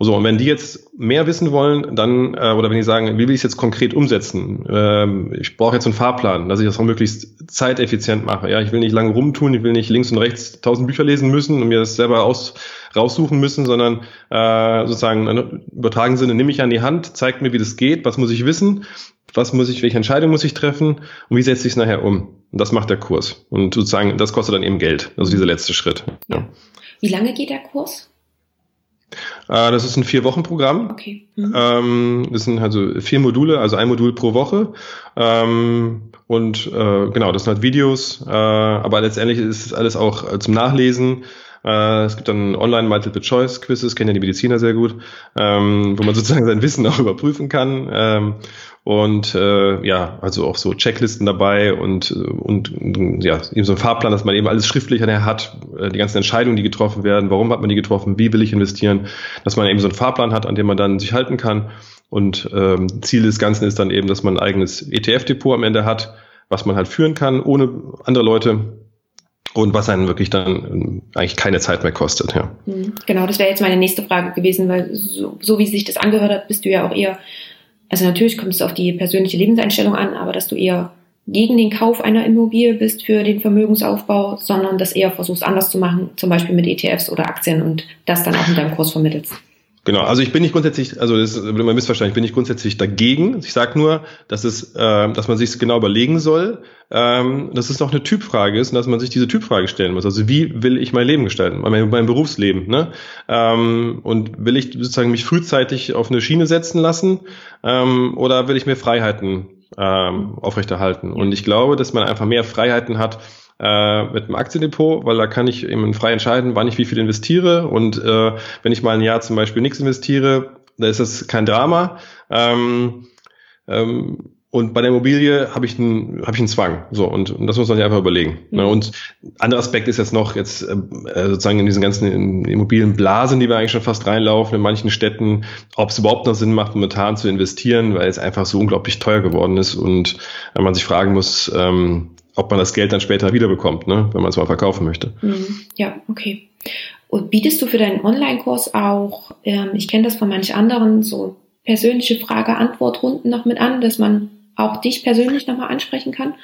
So, und wenn die jetzt mehr wissen wollen, dann, äh, oder wenn die sagen, wie will ich es jetzt konkret umsetzen? Ähm, ich brauche jetzt einen Fahrplan, dass ich das auch möglichst zeiteffizient mache. Ja, ich will nicht lange rumtun, ich will nicht links und rechts tausend Bücher lesen müssen und mir das selber aus, raussuchen müssen, sondern äh, sozusagen in übertragenen Sinne nehme ich an die Hand, zeigt mir, wie das geht, was muss ich wissen, was muss ich, welche Entscheidung muss ich treffen und wie setze ich es nachher um. Und das macht der Kurs. Und sozusagen, das kostet dann eben Geld. Also dieser letzte Schritt. Ja. Wie lange geht der Kurs? Äh, das ist ein Vier-Wochen-Programm. Okay. Mhm. Ähm, das sind also vier Module, also ein Modul pro Woche. Ähm, und äh, genau, das sind halt Videos, äh, aber letztendlich ist es alles auch äh, zum Nachlesen. Äh, es gibt dann online Multiple-Choice-Quizzes, kennen ja die Mediziner sehr gut, ähm, wo man sozusagen sein Wissen <laughs> auch überprüfen kann. Ähm, und äh, ja, also auch so Checklisten dabei und, und ja, eben so ein Fahrplan, dass man eben alles schriftlich hat, äh, die ganzen Entscheidungen, die getroffen werden, warum hat man die getroffen, wie will ich investieren, dass man eben so einen Fahrplan hat, an dem man dann sich halten kann. Und ähm, Ziel des Ganzen ist dann eben, dass man ein eigenes ETF-Depot am Ende hat, was man halt führen kann, ohne andere Leute und was einen wirklich dann ähm, eigentlich keine Zeit mehr kostet. Ja. Mhm. Genau, das wäre jetzt meine nächste Frage gewesen, weil so, so wie sich das angehört hat, bist du ja auch eher also natürlich kommt es auf die persönliche Lebenseinstellung an, aber dass du eher gegen den Kauf einer Immobilie bist für den Vermögensaufbau, sondern das eher versuchst anders zu machen, zum Beispiel mit ETFs oder Aktien und das dann auch in deinem Kurs vermittelst. Genau, also ich bin nicht grundsätzlich, also das wird immer missverstanden, ich bin nicht grundsätzlich dagegen. Ich sage nur, dass es, äh, dass man sich genau überlegen soll, ähm, dass es noch eine Typfrage ist und dass man sich diese Typfrage stellen muss. Also wie will ich mein Leben gestalten, mein, mein Berufsleben, ne? Ähm, und will ich sozusagen mich frühzeitig auf eine Schiene setzen lassen ähm, oder will ich mir Freiheiten ähm, aufrechterhalten? Und ich glaube, dass man einfach mehr Freiheiten hat, äh, mit dem Aktiendepot, weil da kann ich eben frei entscheiden, wann ich wie viel investiere. Und äh, wenn ich mal ein Jahr zum Beispiel nichts investiere, da ist das kein Drama. Ähm, ähm, und bei der Immobilie habe ich einen habe ich einen Zwang. So und, und das muss man sich einfach überlegen. Mhm. Ne? Und anderer Aspekt ist jetzt noch jetzt äh, sozusagen in diesen ganzen Immobilienblasen, die wir eigentlich schon fast reinlaufen in manchen Städten, ob es überhaupt noch Sinn macht, momentan zu investieren, weil es einfach so unglaublich teuer geworden ist und äh, man sich fragen muss, ähm, ob man das Geld dann später wiederbekommt, ne, wenn man es mal verkaufen möchte. Mhm. Ja, okay. Und bietest du für deinen Online-Kurs auch, ähm, ich kenne das von manch anderen, so persönliche Frage-Antwort-Runden noch mit an, dass man auch dich persönlich nochmal ansprechen kann?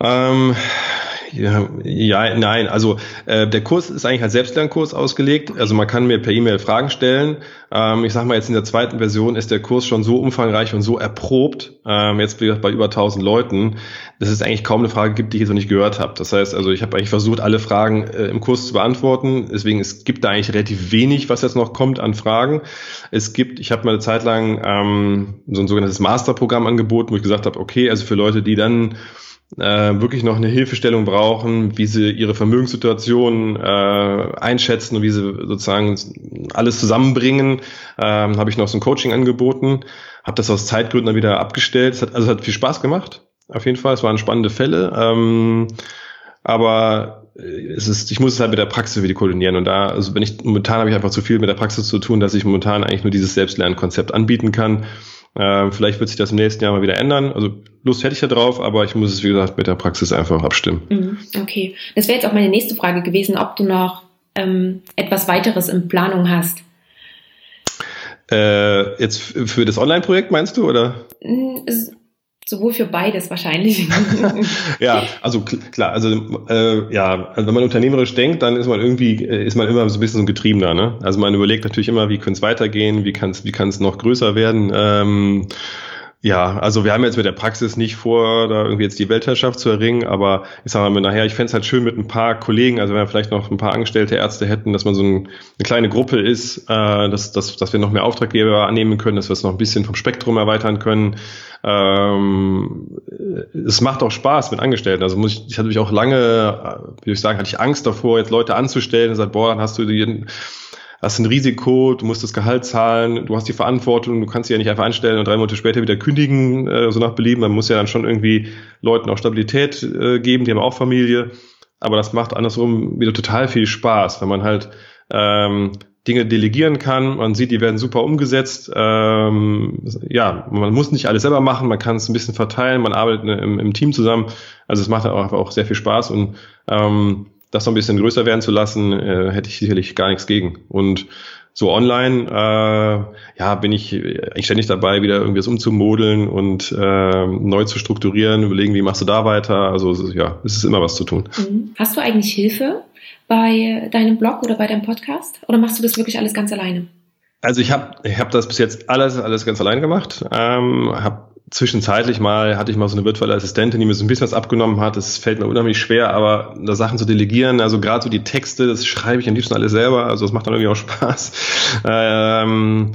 Ähm, ja, nein, also äh, der Kurs ist eigentlich als Selbstlernkurs ausgelegt. Also man kann mir per E-Mail Fragen stellen. Ähm, ich sage mal jetzt in der zweiten Version ist der Kurs schon so umfangreich und so erprobt, ähm, jetzt wie gesagt, bei über 1000 Leuten, dass es eigentlich kaum eine Frage gibt, die ich jetzt noch nicht gehört habe. Das heißt, also ich habe eigentlich versucht, alle Fragen äh, im Kurs zu beantworten. Deswegen es gibt da eigentlich relativ wenig, was jetzt noch kommt an Fragen. Es gibt, ich habe mal eine Zeit lang ähm, so ein sogenanntes Masterprogramm angeboten, wo ich gesagt habe, okay, also für Leute, die dann äh, wirklich noch eine Hilfestellung brauchen, wie sie ihre Vermögenssituation äh, einschätzen und wie sie sozusagen alles zusammenbringen, ähm, habe ich noch so ein Coaching angeboten, habe das aus Zeitgründen dann wieder abgestellt. Es hat, also es hat viel Spaß gemacht, auf jeden Fall. Es waren spannende Fälle, ähm, aber es ist, ich muss es halt mit der Praxis wieder koordinieren und da, also wenn ich momentan habe ich einfach zu viel mit der Praxis zu tun, dass ich momentan eigentlich nur dieses Selbstlernkonzept anbieten kann äh, vielleicht wird sich das im nächsten Jahr mal wieder ändern. Also Lust hätte ich ja drauf, aber ich muss es, wie gesagt, mit der Praxis einfach abstimmen. Mhm, okay. Das wäre jetzt auch meine nächste Frage gewesen, ob du noch ähm, etwas weiteres in Planung hast. Äh, jetzt für das Online-Projekt meinst du, oder? Sowohl für beides wahrscheinlich. <laughs> ja, also klar, also äh, ja, also wenn man unternehmerisch denkt, dann ist man irgendwie, äh, ist man immer so ein bisschen so ein Getriebener. Ne? Also man überlegt natürlich immer, wie könnte es weitergehen, wie kann es wie kann's noch größer werden. Ähm, ja, also wir haben jetzt mit der Praxis nicht vor, da irgendwie jetzt die Weltherrschaft zu erringen, aber ich sage mal nachher, ich fände es halt schön mit ein paar Kollegen, also wenn wir vielleicht noch ein paar angestellte Ärzte hätten, dass man so ein, eine kleine Gruppe ist, äh, dass, dass, dass wir noch mehr Auftraggeber annehmen können, dass wir es noch ein bisschen vom Spektrum erweitern können. Ähm, es macht auch Spaß mit Angestellten. Also muss ich, ich hatte mich auch lange, wie soll ich sagen, hatte ich Angst davor, jetzt Leute anzustellen und sagt, boah, dann hast du die hast ein Risiko, du musst das Gehalt zahlen, du hast die Verantwortung, du kannst sie ja nicht einfach anstellen und drei Monate später wieder kündigen, äh, so nach Belieben. Man muss ja dann schon irgendwie Leuten auch Stabilität äh, geben, die haben auch Familie. Aber das macht andersrum wieder total viel Spaß, wenn man halt ähm, Dinge delegieren kann. Man sieht, die werden super umgesetzt. Ähm, ja, man muss nicht alles selber machen, man kann es ein bisschen verteilen, man arbeitet im, im Team zusammen. Also es macht auch, auch sehr viel Spaß und ähm, das noch ein bisschen größer werden zu lassen, äh, hätte ich sicherlich gar nichts gegen. Und so online, äh, ja, bin ich eigentlich ständig dabei, wieder irgendwas umzumodeln und äh, neu zu strukturieren, überlegen, wie machst du da weiter. Also ja, es ist immer was zu tun. Mhm. Hast du eigentlich Hilfe bei deinem Blog oder bei deinem Podcast? Oder machst du das wirklich alles ganz alleine? Also ich habe ich hab das bis jetzt alles alles ganz allein gemacht. Ähm, habe zwischenzeitlich mal hatte ich mal so eine virtuelle Assistentin, die mir so ein bisschen was abgenommen hat. Das fällt mir unheimlich schwer, aber da Sachen zu delegieren, also gerade so die Texte, das schreibe ich am liebsten alles selber. Also das macht dann irgendwie auch Spaß. <laughs> Ähm,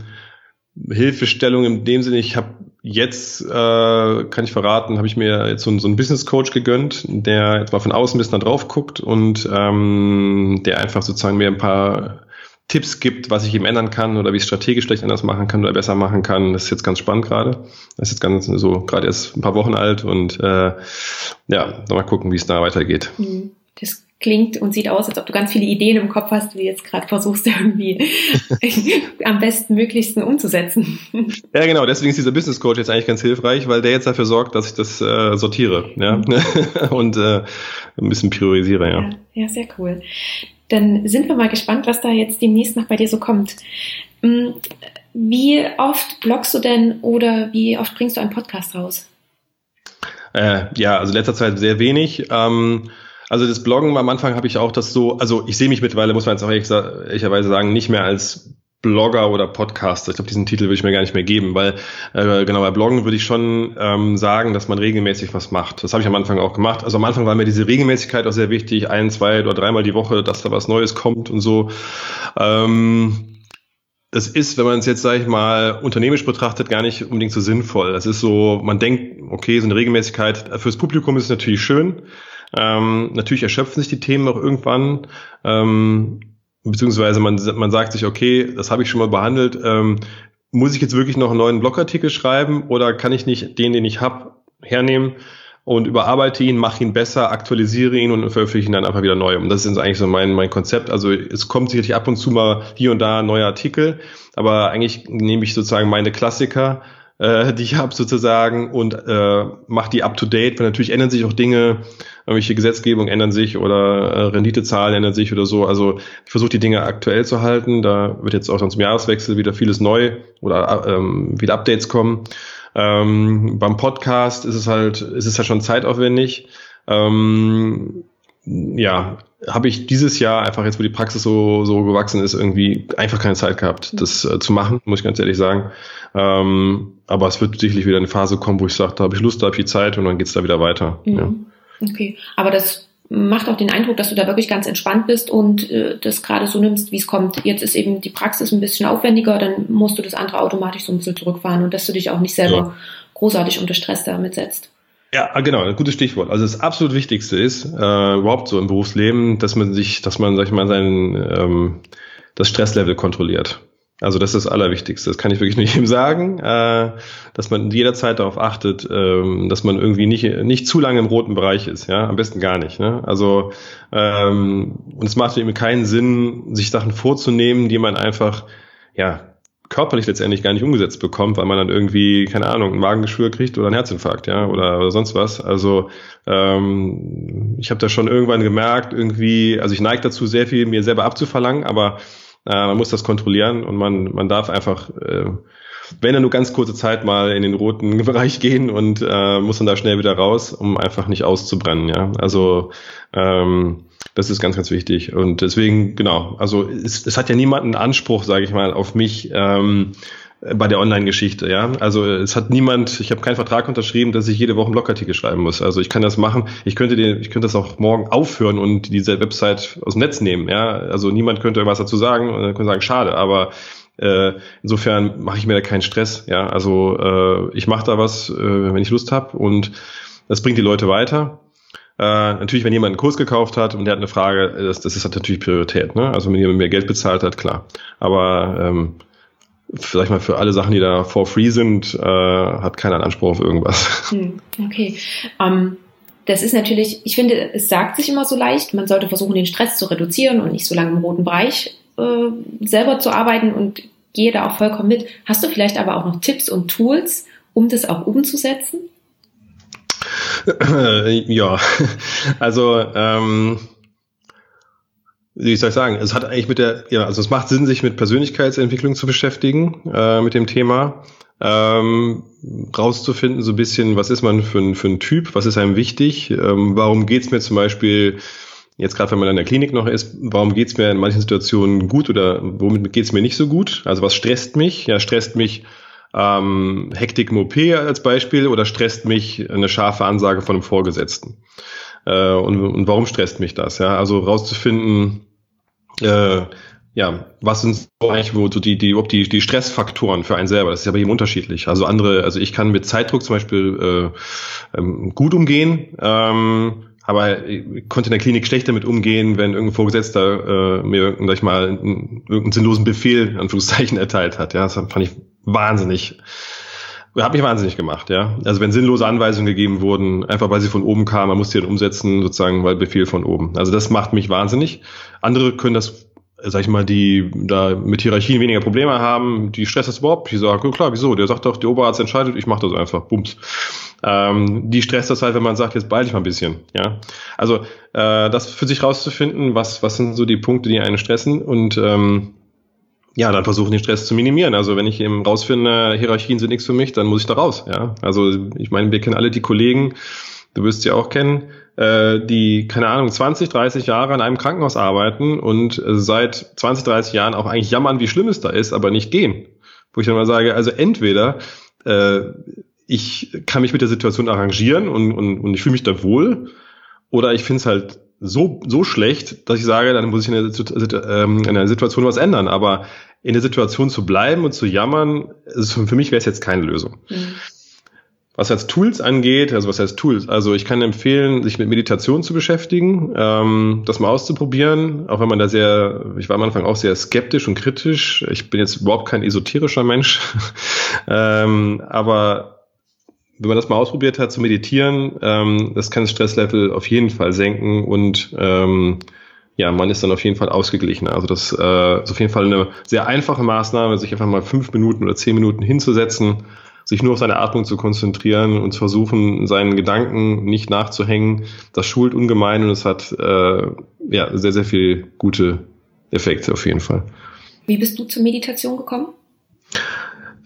Hilfestellung in dem Sinne, ich habe jetzt, äh, kann ich verraten, habe ich mir jetzt so, so einen Business Coach gegönnt, der jetzt mal von außen ein bisschen da drauf guckt und ähm, der einfach sozusagen mir ein paar Tipps gibt, was ich eben ändern kann oder wie ich strategisch vielleicht anders machen kann oder besser machen kann. Das ist jetzt ganz spannend gerade. Das ist jetzt ganz so gerade erst ein paar Wochen alt und äh, ja, mal gucken, wie es da weitergeht. Mhm. Das klingt und sieht aus, als ob du ganz viele Ideen im Kopf hast, die du jetzt gerade versuchst <laughs> irgendwie am besten möglichsten umzusetzen. Ja, genau. Deswegen ist dieser Business Coach jetzt eigentlich ganz hilfreich, weil der jetzt dafür sorgt, dass ich das äh, sortiere, ja, mhm. <laughs> und äh, ein bisschen priorisiere, ja. ja. Ja, sehr cool. Dann sind wir mal gespannt, was da jetzt demnächst noch bei dir so kommt. Mm, wie oft bloggst du denn oder wie oft bringst du einen Podcast raus? Äh, ja, also letzter Zeit sehr wenig. Ähm, also das Bloggen am Anfang habe ich auch das so, also ich sehe mich mittlerweile, muss man jetzt auch ehrlicherweise sagen, nicht mehr als Blogger oder Podcaster. Ich glaube, diesen Titel würde ich mir gar nicht mehr geben, weil äh, genau bei Bloggen würde ich schon ähm, sagen, dass man regelmäßig was macht. Das habe ich am Anfang auch gemacht. Also am Anfang war mir diese Regelmäßigkeit auch sehr wichtig, ein, zwei oder dreimal die Woche, dass da was Neues kommt und so. Ähm, das ist, wenn man es jetzt, sage ich mal, unternehmisch betrachtet, gar nicht unbedingt so sinnvoll. Das ist so, man denkt, okay, so eine Regelmäßigkeit fürs Publikum ist natürlich schön. Ähm, natürlich erschöpfen sich die Themen auch irgendwann. Ähm, beziehungsweise man, man sagt sich, okay, das habe ich schon mal behandelt, ähm, muss ich jetzt wirklich noch einen neuen Blogartikel schreiben oder kann ich nicht den, den ich habe, hernehmen und überarbeite ihn, mache ihn besser, aktualisiere ihn und veröffentliche ihn dann einfach wieder neu. Und das ist eigentlich so mein, mein Konzept. Also es kommt sicherlich ab und zu mal hier und da neue Artikel, aber eigentlich nehme ich sozusagen meine Klassiker, äh, die ich habe sozusagen und äh, mache die up to date, weil natürlich ändern sich auch Dinge, irgendwelche Gesetzgebungen ändern sich oder äh, Renditezahlen ändern sich oder so. Also ich versuche die Dinge aktuell zu halten. Da wird jetzt auch dann zum Jahreswechsel wieder vieles neu oder ähm, wieder Updates kommen. Ähm, beim Podcast ist es halt, ist es halt schon zeitaufwendig. Ähm, ja, habe ich dieses Jahr einfach jetzt, wo die Praxis so, so gewachsen ist, irgendwie einfach keine Zeit gehabt, das äh, zu machen, muss ich ganz ehrlich sagen. Ähm, aber es wird sicherlich wieder eine Phase kommen, wo ich sage, da habe ich Lust, da habe ich Zeit und dann geht's da wieder weiter. Mhm. Ja. Okay, aber das macht auch den Eindruck, dass du da wirklich ganz entspannt bist und äh, das gerade so nimmst, wie es kommt. Jetzt ist eben die Praxis ein bisschen aufwendiger, dann musst du das andere automatisch so ein bisschen zurückfahren und dass du dich auch nicht selber ja. großartig unter Stress damit setzt. Ja, ah, genau, ein gutes Stichwort. Also das absolut Wichtigste ist äh, überhaupt so im Berufsleben, dass man sich, dass man, sag ich mal, sein ähm, das Stresslevel kontrolliert. Also das ist das Allerwichtigste. Das kann ich wirklich nur <laughs> jedem sagen, äh, dass man jederzeit darauf achtet, ähm, dass man irgendwie nicht nicht zu lange im roten Bereich ist. Ja, am besten gar nicht. Ne? Also ähm, und es macht eben keinen Sinn, sich Sachen vorzunehmen, die man einfach ja körperlich letztendlich gar nicht umgesetzt bekommt, weil man dann irgendwie keine Ahnung ein Magengeschwür kriegt oder einen Herzinfarkt, ja oder, oder sonst was. Also ähm, ich habe da schon irgendwann gemerkt, irgendwie, also ich neige dazu, sehr viel mir selber abzuverlangen, aber äh, man muss das kontrollieren und man, man darf einfach, äh, wenn er nur ganz kurze Zeit mal in den roten <laughs> Bereich gehen und äh, muss dann da schnell wieder raus, um einfach nicht auszubrennen. Ja, also ähm, das ist ganz, ganz wichtig. Und deswegen, genau, also es, es hat ja niemand einen Anspruch, sage ich mal, auf mich. Ähm, bei der Online-Geschichte, ja. Also es hat niemand, ich habe keinen Vertrag unterschrieben, dass ich jede Woche einen Blogartikel schreiben muss. Also ich kann das machen. Ich könnte den, ich könnte das auch morgen aufhören und diese Website aus dem Netz nehmen, ja. Also niemand könnte was dazu sagen und dann könnte sagen, schade, aber äh, insofern mache ich mir da keinen Stress, ja. Also äh, ich mache da was, äh, wenn ich Lust habe und das bringt die Leute weiter. Äh, natürlich, wenn jemand einen Kurs gekauft hat und der hat eine Frage, das, das ist halt natürlich Priorität. Ne? Also wenn jemand mehr Geld bezahlt hat, klar. Aber ähm, vielleicht mal für alle Sachen, die da for free sind, äh, hat keiner einen Anspruch auf irgendwas. <laughs> Hm, okay. Um, das ist natürlich, ich finde, es sagt sich immer so leicht, man sollte versuchen, den Stress zu reduzieren und nicht so lange im roten Bereich äh, selber zu arbeiten und gehe da auch vollkommen mit. Hast du vielleicht aber auch noch Tipps und Tools, um das auch umzusetzen? <laughs> Ja, <laughs> also ähm, wie soll ich sagen, es hat eigentlich mit der, ja, also es macht Sinn, sich mit Persönlichkeitsentwicklung zu beschäftigen, äh, mit dem Thema, ähm, rauszufinden, so ein bisschen, was ist man für ein, für ein Typ, was ist einem wichtig, ähm, warum geht's mir zum Beispiel, jetzt gerade wenn man in der Klinik noch ist, warum geht's mir in manchen Situationen gut oder womit geht's mir nicht so gut? Also was stresst mich? Ja, stresst mich ähm, Hektik im OP als Beispiel oder stresst mich eine scharfe Ansage von einem Vorgesetzten? Äh, und, und warum stresst mich das? Ja, also rauszufinden, äh, ja, was sind so eigentlich wo so die, die, ob die, die Stressfaktoren für einen selber? Das ist ja bei jedem unterschiedlich. Also andere, also ich kann mit Zeitdruck zum Beispiel äh, ähm, gut umgehen, ähm, aber ich konnte in der Klinik schlecht damit umgehen, wenn irgendein Vorgesetzter äh, mir, sag ich mal, irgendeinen sinnlosen Befehl, Anführungszeichen, <laughs> erteilt hat. Ja, das fand ich wahnsinnig hat mich wahnsinnig gemacht, ja. Also wenn sinnlose Anweisungen gegeben wurden, einfach weil sie von oben kamen, man muss die dann umsetzen, sozusagen, weil Befehl von oben. Also das macht mich wahnsinnig. Andere können das sag ich mal, die da mit Hierarchien weniger Probleme haben, die stresst das überhaupt. Die sagen, klar, wieso? Der sagt doch, der Oberarzt entscheidet, ich mache das einfach, bums. Ähm, die stresst das halt, wenn man sagt, jetzt beeil dich mal ein bisschen. Ja, also äh, das für sich rauszufinden, was was sind so die Punkte, die einen stressen und ähm, ja, dann versuchen den Stress zu minimieren. Also wenn ich eben rausfinde, Hierarchien sind nichts für mich, dann muss ich da raus. Ja, also ich meine, wir kennen alle die Kollegen, du wirst sie auch kennen, äh, die, keine Ahnung, 20, 30 Jahre an einem Krankenhaus arbeiten und äh, seit 20, 30 Jahren auch eigentlich jammern, wie schlimm es da ist, aber nicht gehen. Wo ich dann mal sage, also entweder äh, ich kann mich mit der Situation arrangieren und, und, und ich fühle mich da wohl, oder ich finde es halt so, so schlecht, dass ich sage, dann muss ich in der, ähm, in der Situation was ändern. Aber in der Situation zu bleiben und zu jammern, für mich wäre es jetzt keine Lösung. Mhm. Was als Tools angeht, also was heißt Tools? Also ich kann empfehlen, sich mit Meditation zu beschäftigen, ähm, das mal auszuprobieren, auch wenn man da sehr, ich war am Anfang auch sehr skeptisch und kritisch. Ich bin jetzt überhaupt kein esoterischer Mensch, <laughs> ähm, aber wenn man das mal ausprobiert hat zu meditieren, ähm, das kann das Stresslevel auf jeden Fall senken und ähm, ja, man ist dann auf jeden Fall ausgeglichen. Also das äh, ist auf jeden Fall eine sehr einfache Maßnahme, sich einfach mal fünf Minuten oder zehn Minuten hinzusetzen sich nur auf seine Atmung zu konzentrieren und zu versuchen, seinen Gedanken nicht nachzuhängen, das schult ungemein und es hat äh, ja sehr, sehr viel gute Effekte auf jeden Fall. Wie bist du zur Meditation gekommen?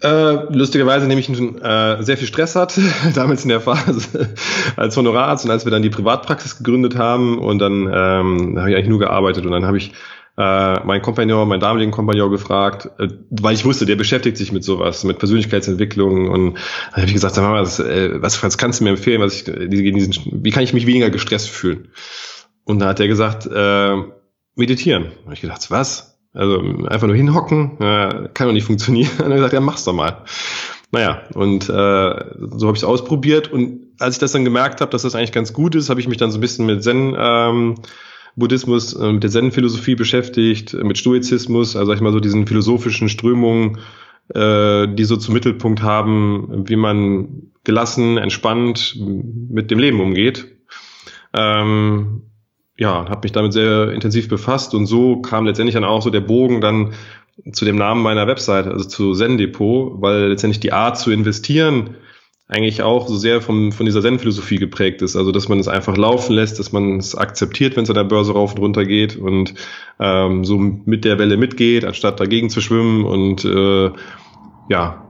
Äh, lustigerweise nämlich äh, sehr viel Stress hat, <laughs> damals in der Phase als Honorararzt und als wir dann die Privatpraxis gegründet haben und dann ähm, habe ich eigentlich nur gearbeitet und dann habe ich äh, mein Kompagnon, meinen damaligen Kompagnon gefragt, äh, weil ich wusste, der beschäftigt sich mit sowas, mit Persönlichkeitsentwicklung und dann habe ich gesagt, sag mal, was, äh, was, was kannst du mir empfehlen, was ich, diesen, wie kann ich mich weniger gestresst fühlen? Und da hat er gesagt, äh, meditieren. Habe ich gedacht, was? Also einfach nur hinhocken, äh, kann doch nicht funktionieren. <laughs> Und er hat gesagt, ja, mach's doch mal. Naja, und äh, so habe ich es ausprobiert und als ich das dann gemerkt habe, dass das eigentlich ganz gut ist, habe ich mich dann so ein bisschen mit Zen ähm, Buddhismus, äh, mit der Zen-Philosophie beschäftigt, mit Stoizismus, also sag ich mal so diesen philosophischen Strömungen, äh, die so zum Mittelpunkt haben, wie man gelassen, entspannt mit dem Leben umgeht. Ähm, ja, habe mich damit sehr intensiv befasst und so kam letztendlich dann auch so der Bogen dann zu dem Namen meiner Website, also zu Zen Depot, weil letztendlich die Art zu investieren eigentlich auch so sehr vom, von dieser Zen-Philosophie geprägt ist. Also, dass man es einfach laufen lässt, dass man es akzeptiert, wenn es an der Börse rauf und runter geht und ähm, so mit der Welle mitgeht, anstatt dagegen zu schwimmen. Und äh, ja,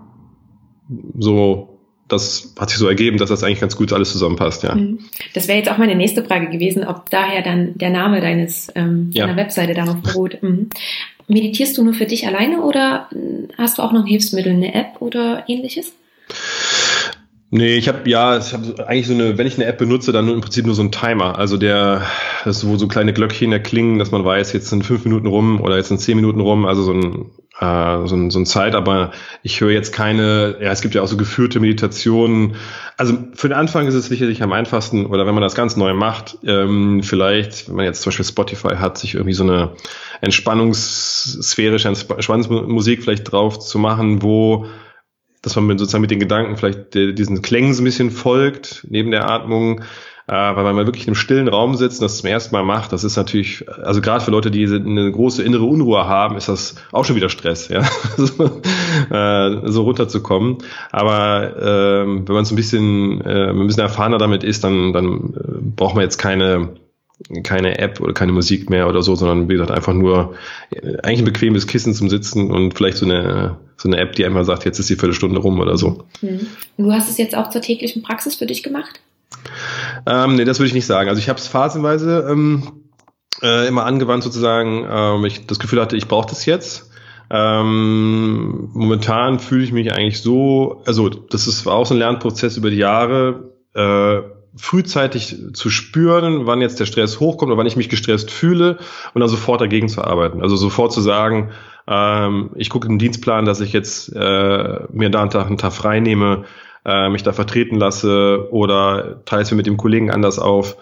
so das hat sich so ergeben, dass das eigentlich ganz gut alles zusammenpasst, ja. Mhm. Das wäre jetzt auch meine nächste Frage gewesen, ob daher dann der Name deines ähm, ja. deiner Webseite darauf beruht. Mhm. Meditierst du nur für dich alleine oder hm, hast du auch noch ein Hilfsmittel, eine App oder ähnliches? Nee, ich habe ja, ich habe eigentlich so eine, wenn ich eine App benutze, dann im Prinzip nur so ein Timer. Also der, das ist, wo so kleine Glöckchen erklingen, dass man weiß, jetzt sind fünf Minuten rum oder jetzt sind zehn Minuten rum, also so ein, äh, so ein, so ein Zeit, aber ich höre jetzt keine, ja, es gibt ja auch so geführte Meditationen. Also für den Anfang ist es sicherlich am einfachsten, oder wenn man das ganz neu macht, ähm, vielleicht, wenn man jetzt zum Beispiel Spotify hat, sich irgendwie so eine entspannungssphärische Entspannungsmusik vielleicht drauf zu machen, wo dass man sozusagen mit den Gedanken vielleicht diesen Klängen so ein bisschen folgt, neben der Atmung, äh, weil man wirklich im stillen Raum sitzt und das zum ersten Mal macht, das ist natürlich, also gerade für Leute, die eine große innere Unruhe haben, ist das auch schon wieder Stress, ja, <laughs> so, äh, so runterzukommen. Aber äh, wenn man so ein bisschen, äh, ein bisschen erfahrener damit ist, dann, dann äh, braucht man jetzt keine keine App oder keine Musik mehr oder so, sondern wie gesagt einfach nur eigentlich ein bequemes Kissen zum Sitzen und vielleicht so eine so eine App, die einmal sagt, jetzt ist die Viertelstunde rum oder so. Und du hast es jetzt auch zur täglichen Praxis für dich gemacht? Ähm, nee, das würde ich nicht sagen. Also ich habe es phasenweise ähm, äh, immer angewandt sozusagen. Ähm, ich das Gefühl hatte, ich brauche das jetzt. Ähm, momentan fühle ich mich eigentlich so, also das ist auch so ein Lernprozess über die Jahre, äh, frühzeitig zu spüren, wann jetzt der Stress hochkommt oder wann ich mich gestresst fühle und dann sofort dagegen zu arbeiten. Also sofort zu sagen, ähm, ich gucke im Dienstplan, dass ich jetzt äh, mir da einen Tag, einen Tag frei nehme, äh, mich da vertreten lasse oder teile es mir mit dem Kollegen anders auf.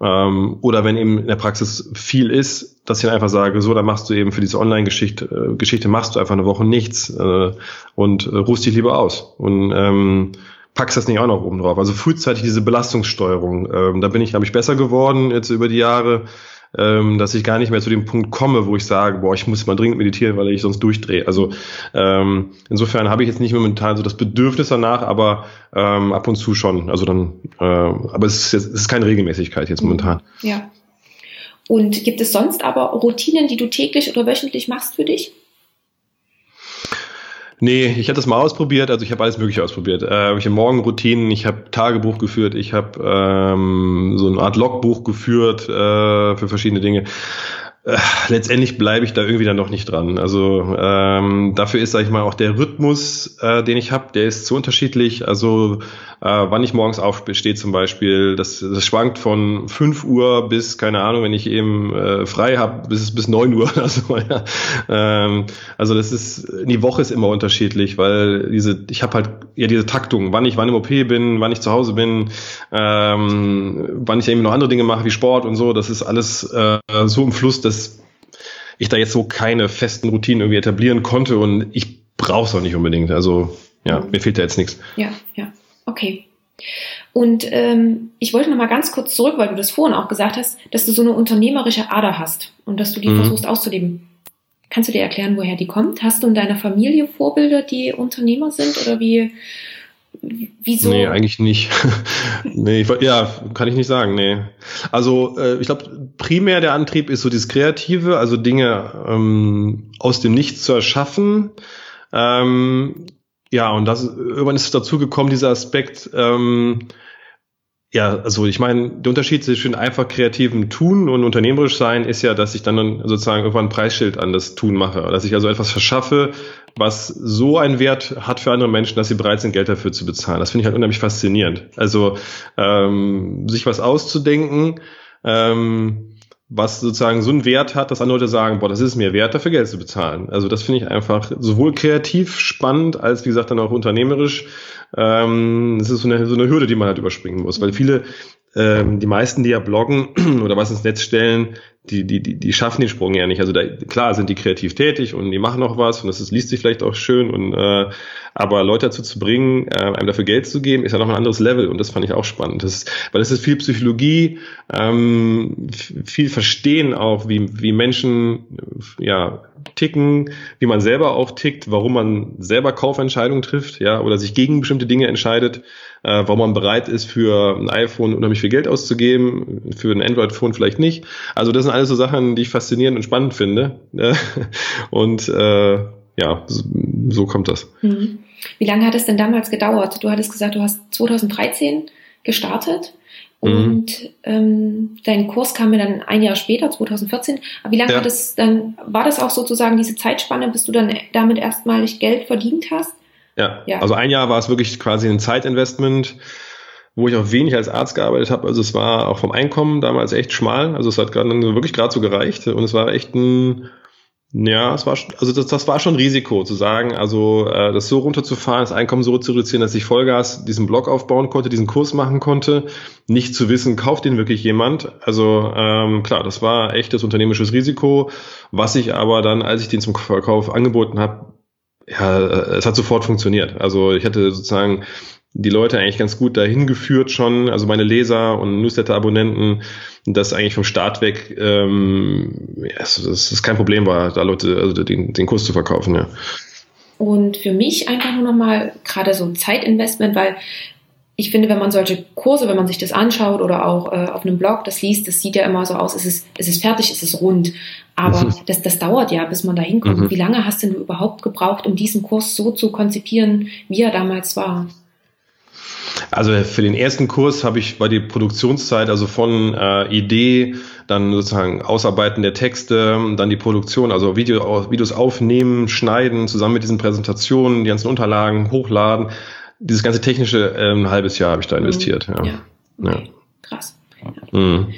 Ähm, oder wenn eben in der Praxis viel ist, dass ich dann einfach sage, so, dann machst du eben für diese Online-Geschichte äh, Geschichte machst du einfach eine Woche nichts äh, und äh, ruhst dich lieber aus. Und ähm, packst das nicht auch noch oben drauf. Also frühzeitig diese Belastungssteuerung. Ähm, da bin ich, glaube ich, besser geworden jetzt über die Jahre ähm, dass ich gar nicht mehr zu dem Punkt komme, wo ich sage, boah, ich muss mal dringend meditieren, weil ich sonst durchdrehe. Also ähm, insofern habe ich jetzt nicht momentan so das Bedürfnis danach, aber ähm, ab und zu schon. Also dann, äh, aber es ist, jetzt, es ist keine Regelmäßigkeit jetzt momentan. Ja. Und gibt es sonst aber Routinen, die du täglich oder wöchentlich machst für dich? Nee, ich habe das mal ausprobiert, also ich habe alles Mögliche ausprobiert. Äh, ich habe Morgenroutinen, ich habe Tagebuch geführt, ich habe ähm, so eine Art Logbuch geführt äh, für verschiedene Dinge. Äh, letztendlich bleibe ich da irgendwie dann noch nicht dran. Also ähm, dafür ist, sag ich mal, auch der Rhythmus, äh, den ich habe, der ist zu unterschiedlich. Also äh, wann ich morgens aufstehe zum Beispiel. Das, das schwankt von 5 Uhr bis, keine Ahnung, wenn ich eben äh, frei habe, bis, bis 9 Uhr oder so. <laughs> Ja. Ähm, also das ist, die Woche ist immer unterschiedlich, weil diese, ich habe halt ja diese Taktung, wann ich wann im OP bin, wann ich zu Hause bin, ähm, wann ich eben noch andere Dinge mache wie Sport und so, das ist alles äh, so im Fluss, dass ich da jetzt so keine festen Routinen irgendwie etablieren konnte und ich brauche es auch nicht unbedingt. Also ja, mir fehlt da jetzt nichts. Ja, ja. Okay. Und ähm, ich wollte noch mal ganz kurz zurück, weil du das vorhin auch gesagt hast, dass du so eine unternehmerische Ader hast und dass du die mhm. versuchst auszuleben. Kannst du dir erklären, woher die kommt? Hast du in deiner Familie Vorbilder, die Unternehmer sind oder wie? Wieso? Nee, eigentlich nicht. <laughs> nee, ich, ja, kann ich nicht sagen, nee. Also äh, ich glaube, primär der Antrieb ist so dieses Kreative, also Dinge ähm, aus dem Nichts zu erschaffen. Ähm, ja, und das irgendwann ist es dazu gekommen, dieser Aspekt, ähm, ja, also ich meine, der Unterschied zwischen einfach kreativem Tun und unternehmerisch sein ist ja, dass ich dann sozusagen irgendwann ein Preisschild an das Tun mache. Dass ich also etwas verschaffe, was so einen Wert hat für andere Menschen, dass sie bereit sind, Geld dafür zu bezahlen. Das finde ich halt unheimlich faszinierend. Also ähm, sich was auszudenken, ähm, was sozusagen so einen Wert hat, dass andere Leute sagen, boah, das ist mir wert, dafür Geld zu bezahlen. Also das finde ich einfach sowohl kreativ spannend, als wie gesagt dann auch unternehmerisch. Ähm, das ist so eine, so eine Hürde, die man halt überspringen muss, weil viele, ähm, die meisten, die ja bloggen <clears throat> oder was ins Netz stellen, die, die, die, die schaffen den Sprung ja nicht. Also da, klar sind die kreativ tätig und die machen auch was und das ist, liest sich vielleicht auch schön und äh, aber Leute dazu zu bringen, äh, einem dafür Geld zu geben, ist ja noch ein anderes Level und das fand ich auch spannend. Das ist, weil es ist viel Psychologie, ähm, viel Verstehen auch, wie, wie Menschen ja ticken, wie man selber auch tickt, warum man selber Kaufentscheidungen trifft, ja, oder sich gegen bestimmte Dinge entscheidet, äh, warum man bereit ist, für ein iPhone unheimlich viel Geld auszugeben, für ein Android-Phone vielleicht nicht. Also das sind alles so Sachen, die ich faszinierend und spannend finde. <laughs> Und äh, ja, so, so kommt das. Mhm. Wie lange hat es denn damals gedauert? Du hattest gesagt, du hast 2013 gestartet. Mhm. Und mhm. ähm, dein Kurs kam mir dann ein Jahr später, 2014. Aber wie lange ja. hat es dann, war das auch sozusagen diese Zeitspanne, bis du dann damit erstmalig Geld verdient hast? Ja. ja. Also ein Jahr war es wirklich quasi ein Zeitinvestment, wo ich auch wenig als Arzt gearbeitet habe. Also es war auch vom Einkommen damals echt schmal. Also es hat gerade wirklich gerade so gereicht. Und es war echt ein ja, es war also das, das war schon Risiko zu sagen, also äh, das so runterzufahren, das Einkommen so zu reduzieren, dass ich Vollgas diesen Blog aufbauen konnte, diesen Kurs machen konnte, nicht zu wissen, kauft den wirklich jemand. Also ähm, klar, das war echtes unternehmisches Risiko, was ich aber dann, als ich den zum Verkauf angeboten habe, ja, äh, es hat sofort funktioniert. Also ich hatte sozusagen die Leute eigentlich ganz gut dahin geführt schon, also meine Leser und Newsletter-Abonnenten, dass eigentlich vom Start weg ähm, ja, dass es kein Problem war, da Leute, also den, den Kurs zu verkaufen, ja. Und für mich einfach nur nochmal gerade so ein Zeitinvestment, weil ich finde, wenn man solche Kurse, wenn man sich das anschaut oder auch äh, auf einem Blog das liest, das sieht ja immer so aus, es ist, es ist fertig, es ist rund. Aber mhm. das, das dauert ja, bis man da hinkommt. Mhm. Wie lange hast denn du überhaupt gebraucht, um diesen Kurs so zu konzipieren, wie er damals war? Also für den ersten Kurs habe ich bei die Produktionszeit, also von äh, Idee, dann sozusagen Ausarbeiten der Texte, dann die Produktion, also Video, Videos aufnehmen, schneiden, zusammen mit diesen Präsentationen, die ganzen Unterlagen hochladen dieses ganze technische äh, ein halbes Jahr habe ich da mhm. investiert. Ja, ja. Okay. ja. krass. Ja, mhm.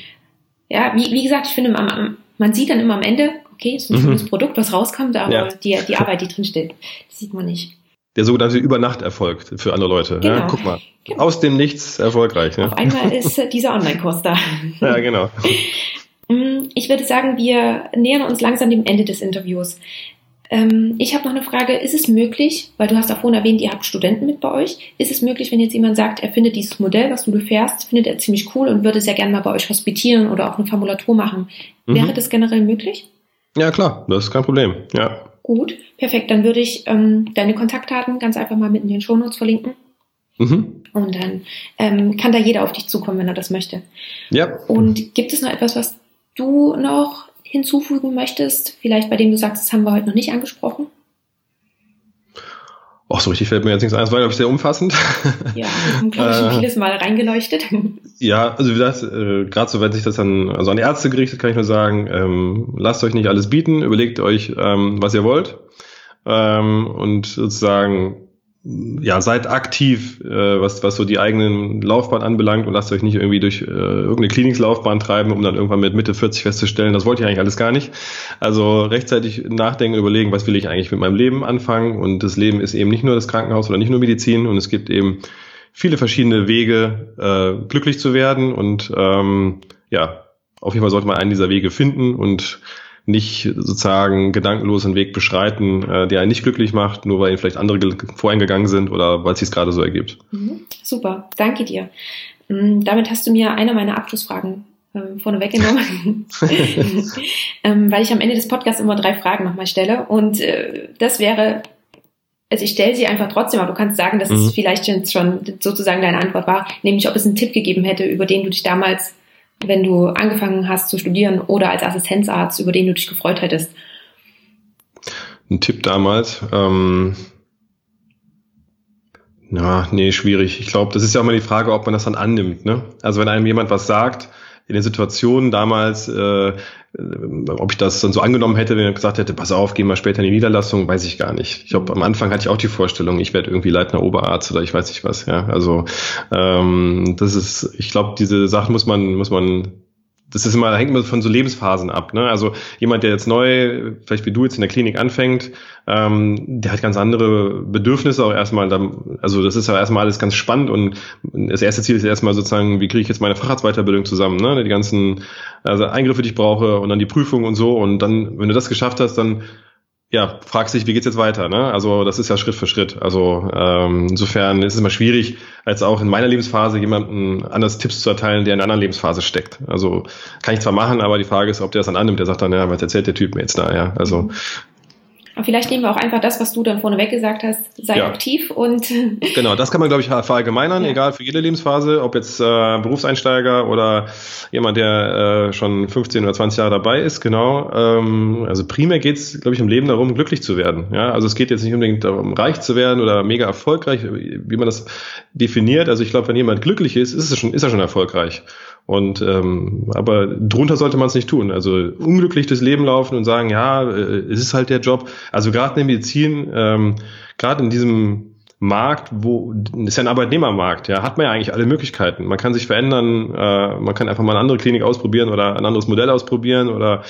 ja wie, wie gesagt, ich finde, man, sieht dann immer am Ende, okay, es ist ein mhm. schönes Produkt, was rauskommt, aber ja. die, die <laughs> Arbeit, die drin steht, sieht man nicht. Der sogenannte Übernachterfolg für andere Leute. Genau. Ja, guck mal, genau. aus dem Nichts erfolgreich. Ja. Auf einmal <laughs> ist äh, dieser Online-Kurs da. Ja, genau. <laughs> Mm, ich würde sagen, wir nähern uns langsam dem Ende des Interviews. Ähm, ich habe noch eine Frage. Ist es möglich, weil du hast auch vorhin erwähnt, ihr habt Studenten mit bei euch, ist es möglich, wenn jetzt jemand sagt, er findet dieses Modell, was du fährst, findet er ziemlich cool und würde sehr gerne mal bei euch hospitieren oder auch eine Formulatur machen. Mhm. Wäre das generell möglich? Ja, klar, das ist kein Problem. Ja. Gut, perfekt. Dann würde ich ähm, deine Kontaktdaten ganz einfach mal mit in den Shownotes verlinken. Mhm. Und dann ähm, kann da jeder auf dich zukommen, wenn er das möchte. Ja. Und gibt es noch etwas, was du noch hinzufügen möchtest? Vielleicht bei dem du sagst, das haben wir heute noch nicht angesprochen? Ach, so richtig fällt mir jetzt nichts ein. Das war, glaube ich, sehr umfassend. Ja, wir haben, glaube ich, schon <laughs> äh, vieles Mal reingeleuchtet. Ja, also wie gesagt, äh, gerade so, wenn sich das dann also an die Ärzte gerichtet, kann ich nur sagen, ähm, lasst euch nicht alles bieten, überlegt euch, ähm, was ihr wollt. Ähm, und sozusagen ja, seid aktiv, äh, was, was so die eigenen Laufbahn anbelangt und lasst euch nicht irgendwie durch äh, irgendeine Klinikslaufbahn treiben, um dann irgendwann mit Mitte 40 festzustellen, das wollte ich eigentlich alles gar nicht. Also rechtzeitig nachdenken, überlegen, was will ich eigentlich mit meinem Leben anfangen. Und das Leben ist eben nicht nur das Krankenhaus oder nicht nur Medizin. Und es gibt eben viele verschiedene Wege, äh, glücklich zu werden. Und ähm, ja, auf jeden Fall sollte man einen dieser Wege finden. Und nicht sozusagen gedankenlos einen Weg beschreiten, äh, der einen nicht glücklich macht, nur weil ihn vielleicht andere voreingegangen sind oder weil es sich gerade so ergibt. Mhm. Super, danke dir. Mm, damit hast du mir eine meiner Abschlussfragen ähm, vorne weggenommen, <laughs> ähm, weil ich am Ende des Podcasts immer drei Fragen nochmal stelle und äh, das wäre, also ich stelle sie einfach trotzdem, aber du kannst sagen, dass mhm. es vielleicht schon sozusagen deine Antwort war, nämlich ob es einen Tipp gegeben hätte, über den du dich damals wenn du angefangen hast zu studieren oder als Assistenzarzt, über den du dich gefreut hättest? Ein Tipp damals. Ähm, na, nee, schwierig. Ich glaube, das ist ja auch mal die Frage, ob man das dann annimmt. Ne? Also wenn einem jemand was sagt, in den Situationen damals, äh, ob ich das dann so angenommen hätte, wenn er gesagt hätte, pass auf, geh mal später in die Niederlassung, weiß ich gar nicht. Ich glaube, am Anfang hatte ich auch die Vorstellung, ich werde irgendwie Leitner Oberarzt oder ich weiß nicht was. Ja, also ähm, das ist, ich glaube, diese Sachen muss man muss man das ist immer, hängt immer von so Lebensphasen ab. Ne? Also jemand, der jetzt neu, vielleicht wie du jetzt in der Klinik anfängt, ähm, der hat ganz andere Bedürfnisse auch erstmal. Also das ist ja erstmal alles ganz spannend und das erste Ziel ist erstmal sozusagen, wie kriege ich jetzt meine Facharztweiterbildung zusammen, ne? Die ganzen also Eingriffe, die ich brauche und dann die Prüfung und so. Und dann, wenn du das geschafft hast, dann ja, fragst dich, wie geht's jetzt weiter? Ne? Also das ist ja Schritt für Schritt. Also ähm, insofern ist es immer schwierig, als auch in meiner Lebensphase jemandem anders Tipps zu erteilen, der in einer anderen Lebensphase steckt. Also kann ich zwar machen, aber die Frage ist, ob der das dann annimmt. Der sagt dann, ja, was erzählt der Typ mir jetzt da? Ja, also aber vielleicht nehmen wir auch einfach das, was du dann vorneweg gesagt hast, sei ja. aktiv und. <laughs> Genau, das kann man, glaube ich, verallgemeinern, ja. egal für jede Lebensphase, ob jetzt äh, Berufseinsteiger oder jemand, der äh, schon 15 oder 20 Jahre dabei ist, genau. Ähm, also primär geht es, glaube ich, im Leben darum, glücklich zu werden. Ja, also es geht jetzt nicht unbedingt darum, reich zu werden oder mega erfolgreich, wie man das definiert. Also ich glaube, wenn jemand glücklich ist, ist, es schon, ist er schon erfolgreich. Und ähm, aber drunter sollte man es nicht tun. Also unglücklich das Leben laufen und sagen, ja, äh, es ist halt der Job. Also gerade in der Medizin, ähm, gerade in diesem Markt, wo ist ja ein Arbeitnehmermarkt, ja, hat man ja eigentlich alle Möglichkeiten. Man kann sich verändern, äh, man kann einfach mal eine andere Klinik ausprobieren oder ein anderes Modell ausprobieren oder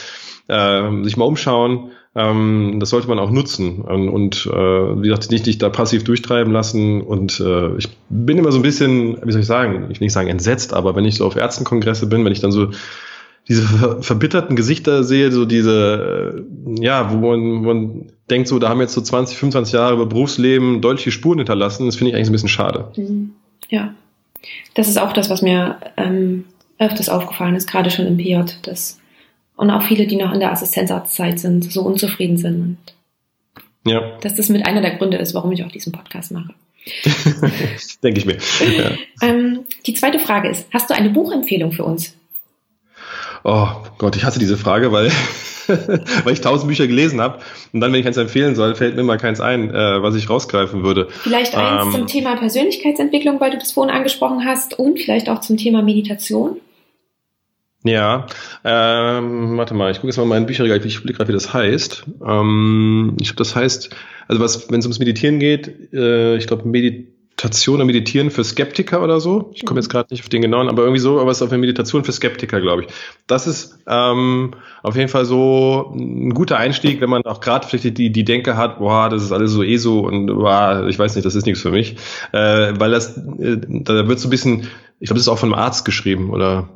äh, sich mal umschauen. Ähm, das sollte man auch nutzen und, und äh, wie gesagt, nicht dich da passiv durchtreiben lassen. Und äh, ich bin immer so ein bisschen, wie soll ich sagen, ich will nicht sagen entsetzt, aber wenn ich so auf Ärztenkongresse bin, wenn ich dann so diese verbitterten Gesichter sehe, so diese, äh, ja, wo man, man denkt, so, da haben jetzt so 20, 25 Jahre über Berufsleben deutliche Spuren hinterlassen, das finde ich eigentlich ein bisschen schade. Mhm. Ja, das ist auch das, was mir ähm, öfters aufgefallen ist, gerade schon im PJ, dass und auch viele, die noch in der Assistenzarztzeit sind, so unzufrieden sind. Ja. Dass das mit einer der Gründe ist, warum ich auch diesen Podcast mache. <laughs> Denke ich mir. Ja. Ähm, die zweite Frage ist, hast du eine Buchempfehlung für uns? Oh Gott, ich hasse diese Frage, weil, <laughs> weil ich tausend Bücher gelesen habe und dann, wenn ich eins empfehlen soll, fällt mir mal keins ein, äh, was ich rausgreifen würde. Vielleicht eins ähm, zum Thema Persönlichkeitsentwicklung, weil du das vorhin angesprochen hast und vielleicht auch zum Thema Meditation. Ja, ähm, warte mal, ich gucke jetzt mal mein Bücherregal, ich blicke gerade, wie das heißt. Ähm, ich glaube, das heißt, also was, wenn es ums Meditieren geht, äh, ich glaube, Meditation oder Meditieren für Skeptiker oder so. Ich komme jetzt gerade nicht auf den genauen, aber irgendwie so, aber es ist auf eine Meditation für Skeptiker, glaube ich. Das ist ähm, auf jeden Fall so ein guter Einstieg, wenn man auch gerade vielleicht die, die Denke hat, boah, das ist alles so eh so und boah, ich weiß nicht, das ist nichts für mich. Äh, weil das, äh, da wird so ein bisschen, ich glaube, das ist auch von einem Arzt geschrieben oder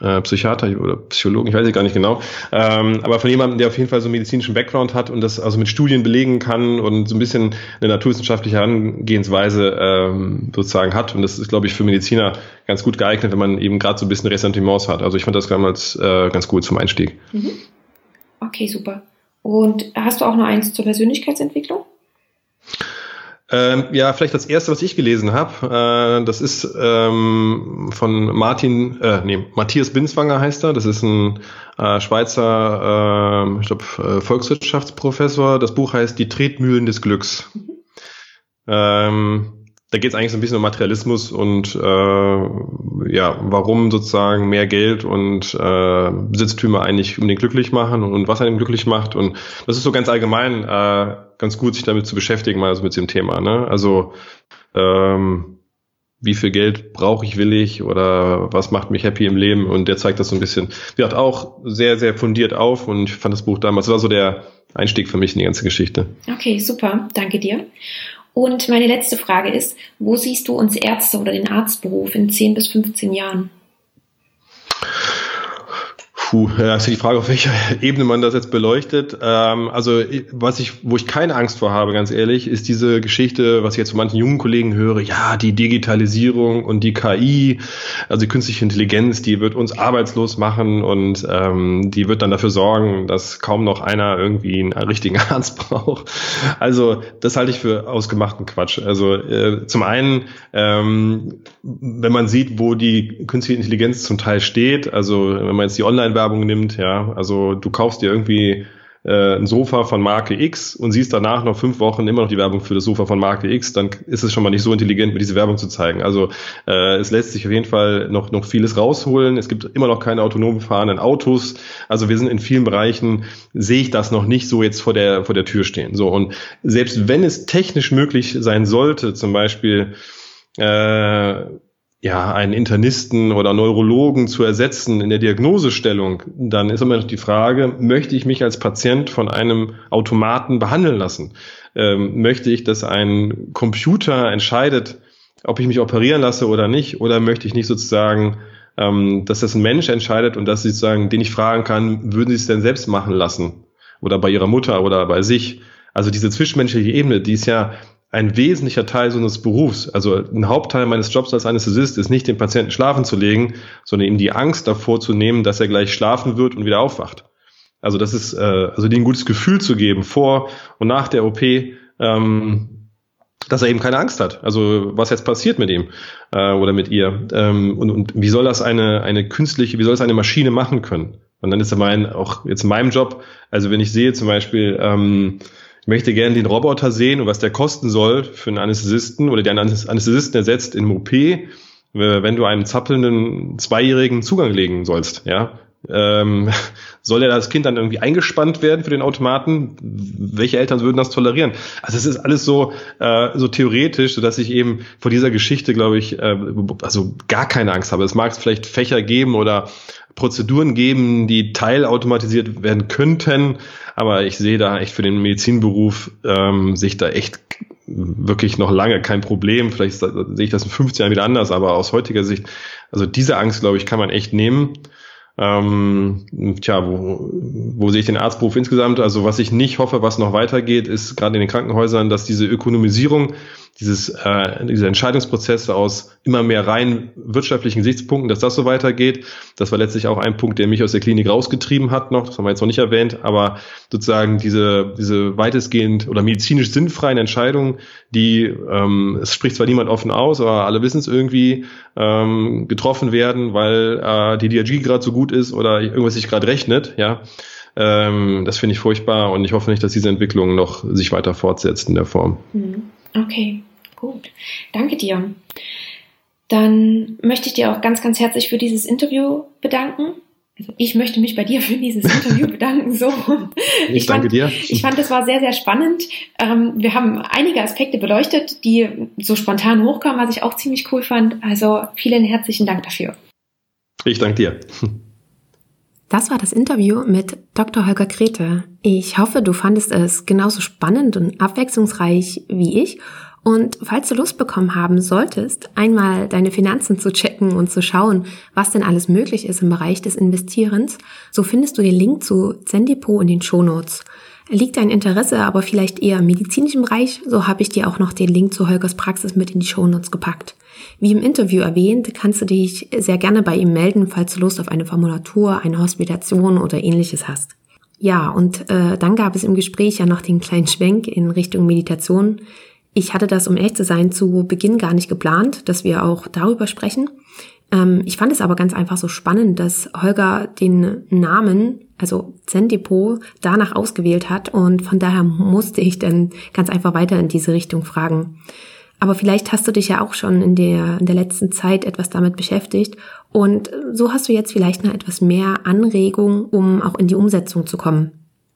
äh, Psychiater oder Psychologen, ich weiß es gar nicht genau, ähm, aber von jemandem, der auf jeden Fall so einen medizinischen Background hat und das also mit Studien belegen kann und so ein bisschen eine naturwissenschaftliche Herangehensweise ähm, sozusagen hat. Und das ist, glaube ich, für Mediziner ganz gut geeignet, wenn man eben gerade so ein bisschen Ressentiments hat. Also ich fand das damals äh, ganz gut zum Einstieg. Mhm. Okay, super. Und hast du auch noch eins zur Persönlichkeitsentwicklung? Ähm, ja, vielleicht das erste, was ich gelesen habe, äh, das ist ähm, von Martin, äh, nee, Matthias Binswanger heißt er. Das ist ein äh, Schweizer, äh, ich glaube, Volkswirtschaftsprofessor. Das Buch heißt Die Tretmühlen des Glücks. Mhm. Ähm, da geht es eigentlich so ein bisschen um Materialismus und äh, ja, warum sozusagen mehr Geld und äh, Besitztümer eigentlich unbedingt glücklich machen und was einen glücklich macht. Und das ist so ganz allgemein äh, ganz gut, sich damit zu beschäftigen, mal so mit dem Thema. Ne? Also ähm, wie viel Geld brauche ich, will ich oder was macht mich happy im Leben und der zeigt das so ein bisschen, wie hat auch sehr, sehr fundiert auf und ich fand das Buch damals, das war so der Einstieg für mich in die ganze Geschichte. Okay, super, danke dir. Und meine letzte Frage ist, wo siehst du uns Ärzte oder den Arztberuf in 10 bis 15 Jahren? Puh, ja, ist die Frage, auf welcher <laughs> Ebene man das jetzt beleuchtet. Ähm, also, was ich, wo ich keine Angst vor habe, ganz ehrlich, ist diese Geschichte, was ich jetzt von manchen jungen Kollegen höre, ja, die Digitalisierung und die KI, also die künstliche Intelligenz, die wird uns arbeitslos machen und ähm, die wird dann dafür sorgen, dass kaum noch einer irgendwie einen richtigen <laughs> Arzt braucht. Also, das halte ich für ausgemachten Quatsch. Also, äh, zum einen, ähm, wenn man sieht, wo die künstliche Intelligenz zum Teil steht, also wenn man jetzt die Online- Werbung nimmt, ja. Also du kaufst dir irgendwie äh, ein Sofa von Marke X und siehst danach noch fünf Wochen immer noch die Werbung für das Sofa von Marke X, dann ist es schon mal nicht so intelligent, mir diese Werbung zu zeigen. Also äh, es lässt sich auf jeden Fall noch, noch vieles rausholen. Es gibt immer noch keine autonom fahrenden Autos. Also wir sind in vielen Bereichen, sehe ich das noch nicht so jetzt vor der, vor der Tür stehen. So, und selbst wenn es technisch möglich sein sollte, zum Beispiel äh, ja, einen Internisten oder Neurologen zu ersetzen in der Diagnosestellung, dann ist immer noch die Frage, möchte ich mich als Patient von einem Automaten behandeln lassen? Ähm, möchte ich, dass ein Computer entscheidet, ob ich mich operieren lasse oder nicht? Oder möchte ich nicht sozusagen, ähm, dass das ein Mensch entscheidet und dass ich sozusagen, den ich fragen kann, würden Sie es denn selbst machen lassen? Oder bei Ihrer Mutter oder bei sich? Also diese zwischenmenschliche Ebene, die ist ja ein wesentlicher Teil so eines Berufs. Also ein Hauptteil meines Jobs als Anästhesist ist nicht den Patienten schlafen zu legen, sondern ihm die Angst davor zu nehmen, dass er gleich schlafen wird und wieder aufwacht. Also das ist, äh, also dem ein gutes Gefühl zu geben vor und nach der OP, ähm, dass er eben keine Angst hat. Also was jetzt passiert mit ihm äh, oder mit ihr ähm, und, und wie soll das eine eine künstliche, wie soll das eine Maschine machen können? Und dann ist mein auch jetzt in meinem Job. Also wenn ich sehe zum Beispiel ähm, ich möchte gerne den Roboter sehen und was der kosten soll für einen Anästhesisten oder der einen Anästhesisten ersetzt in OP, wenn du einem zappelnden Zweijährigen Zugang legen sollst, ja. Ähm, soll er das Kind dann irgendwie eingespannt werden für den Automaten? Welche Eltern würden das tolerieren? Also es ist alles so äh, so theoretisch, so dass ich eben vor dieser Geschichte, glaube ich, äh, also gar keine Angst habe. Es mag vielleicht Fächer geben oder Prozeduren geben, die teilautomatisiert werden könnten, aber ich sehe da echt für den Medizinberuf ähm, sich da echt wirklich noch lange kein Problem. Vielleicht sehe ich das in 15 Jahren wieder anders, aber aus heutiger Sicht, also diese Angst, glaube ich, kann man echt nehmen. Ähm, tja, wo, wo sehe ich den Arztberuf insgesamt? Also was ich nicht hoffe, was noch weitergeht, ist gerade in den Krankenhäusern, dass diese Ökonomisierung dieses, äh, dieser Entscheidungsprozess aus immer mehr rein wirtschaftlichen Gesichtspunkten, dass das so weitergeht. Das war letztlich auch ein Punkt, der mich aus der Klinik rausgetrieben hat noch, das haben wir jetzt noch nicht erwähnt, aber sozusagen diese, diese weitestgehend oder medizinisch sinnfreien Entscheidungen, die, ähm, es spricht zwar niemand offen aus, aber alle wissen es irgendwie, ähm, getroffen werden, weil äh, die DRG gerade so gut ist oder irgendwas sich gerade rechnet, ja. Ähm, das finde ich furchtbar und ich hoffe nicht, dass diese Entwicklung noch sich weiter fortsetzt in der Form. Mhm. Okay, gut. Danke dir. Dann möchte ich dir auch ganz, ganz herzlich für dieses Interview bedanken. Also ich möchte mich bei dir für dieses Interview <laughs> bedanken. So. Ich, ich danke fand, dir. Ich fand, es war sehr, sehr spannend. Ähm, wir haben einige Aspekte beleuchtet, die so spontan hochkamen, was ich auch ziemlich cool fand. Also vielen herzlichen Dank dafür. Ich danke dir. Das war das Interview mit Dr. Holger Krete. Ich hoffe, du fandest es genauso spannend und abwechslungsreich wie ich. Und falls du Lust bekommen haben solltest, einmal deine Finanzen zu checken und zu schauen, was denn alles möglich ist im Bereich des Investierens, so findest du den Link zu Zendipo in den Shownotes. Liegt dein Interesse aber vielleicht eher im medizinischen Bereich, so habe ich dir auch noch den Link zu Holgers Praxis mit in die Shownotes gepackt. Wie im Interview erwähnt, kannst du dich sehr gerne bei ihm melden, falls du Lust auf eine Formulatur, eine Hospitation oder ähnliches hast. Ja, und äh, dann gab es im Gespräch ja noch den kleinen Schwenk in Richtung Meditation. Ich hatte das, um ehrlich zu sein, zu Beginn gar nicht geplant, dass wir auch darüber sprechen. Ähm, ich fand es aber ganz einfach so spannend, dass Holger den Namen, also Zen-Depot, danach ausgewählt hat und von daher musste ich dann ganz einfach weiter in diese Richtung fragen. Aber vielleicht hast du dich ja auch schon in der, in der letzten Zeit etwas damit beschäftigt und so hast du jetzt vielleicht noch etwas mehr Anregung, um auch in die Umsetzung zu kommen.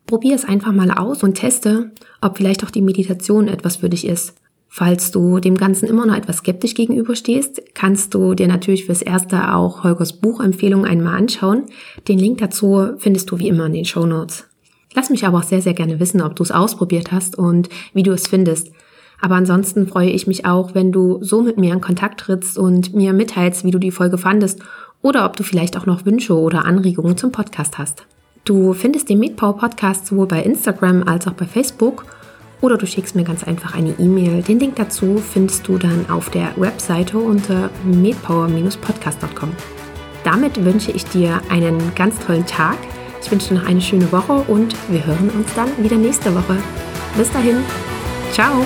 Probier es einfach mal aus und teste, ob vielleicht auch die Meditation etwas für dich ist. Falls du dem Ganzen immer noch etwas skeptisch gegenüberstehst, kannst du dir natürlich fürs Erste auch Holgers Buchempfehlung einmal anschauen. Den Link dazu findest du wie immer in den Show Notes. Lass mich aber auch sehr, sehr gerne wissen, ob du es ausprobiert hast und wie du es findest. Aber ansonsten freue ich mich auch, wenn du so mit mir in Kontakt trittst und mir mitteilst, wie du die Folge fandest oder ob du vielleicht auch noch Wünsche oder Anregungen zum Podcast hast. Du findest den MedPower Podcast sowohl bei Instagram als auch bei Facebook oder du schickst mir ganz einfach eine E-Mail. Den Link dazu findest du dann auf der Webseite unter medpower-podcast.com. Damit wünsche ich dir einen ganz tollen Tag. Ich wünsche dir noch eine schöne Woche und wir hören uns dann wieder nächste Woche. Bis dahin. Ciao.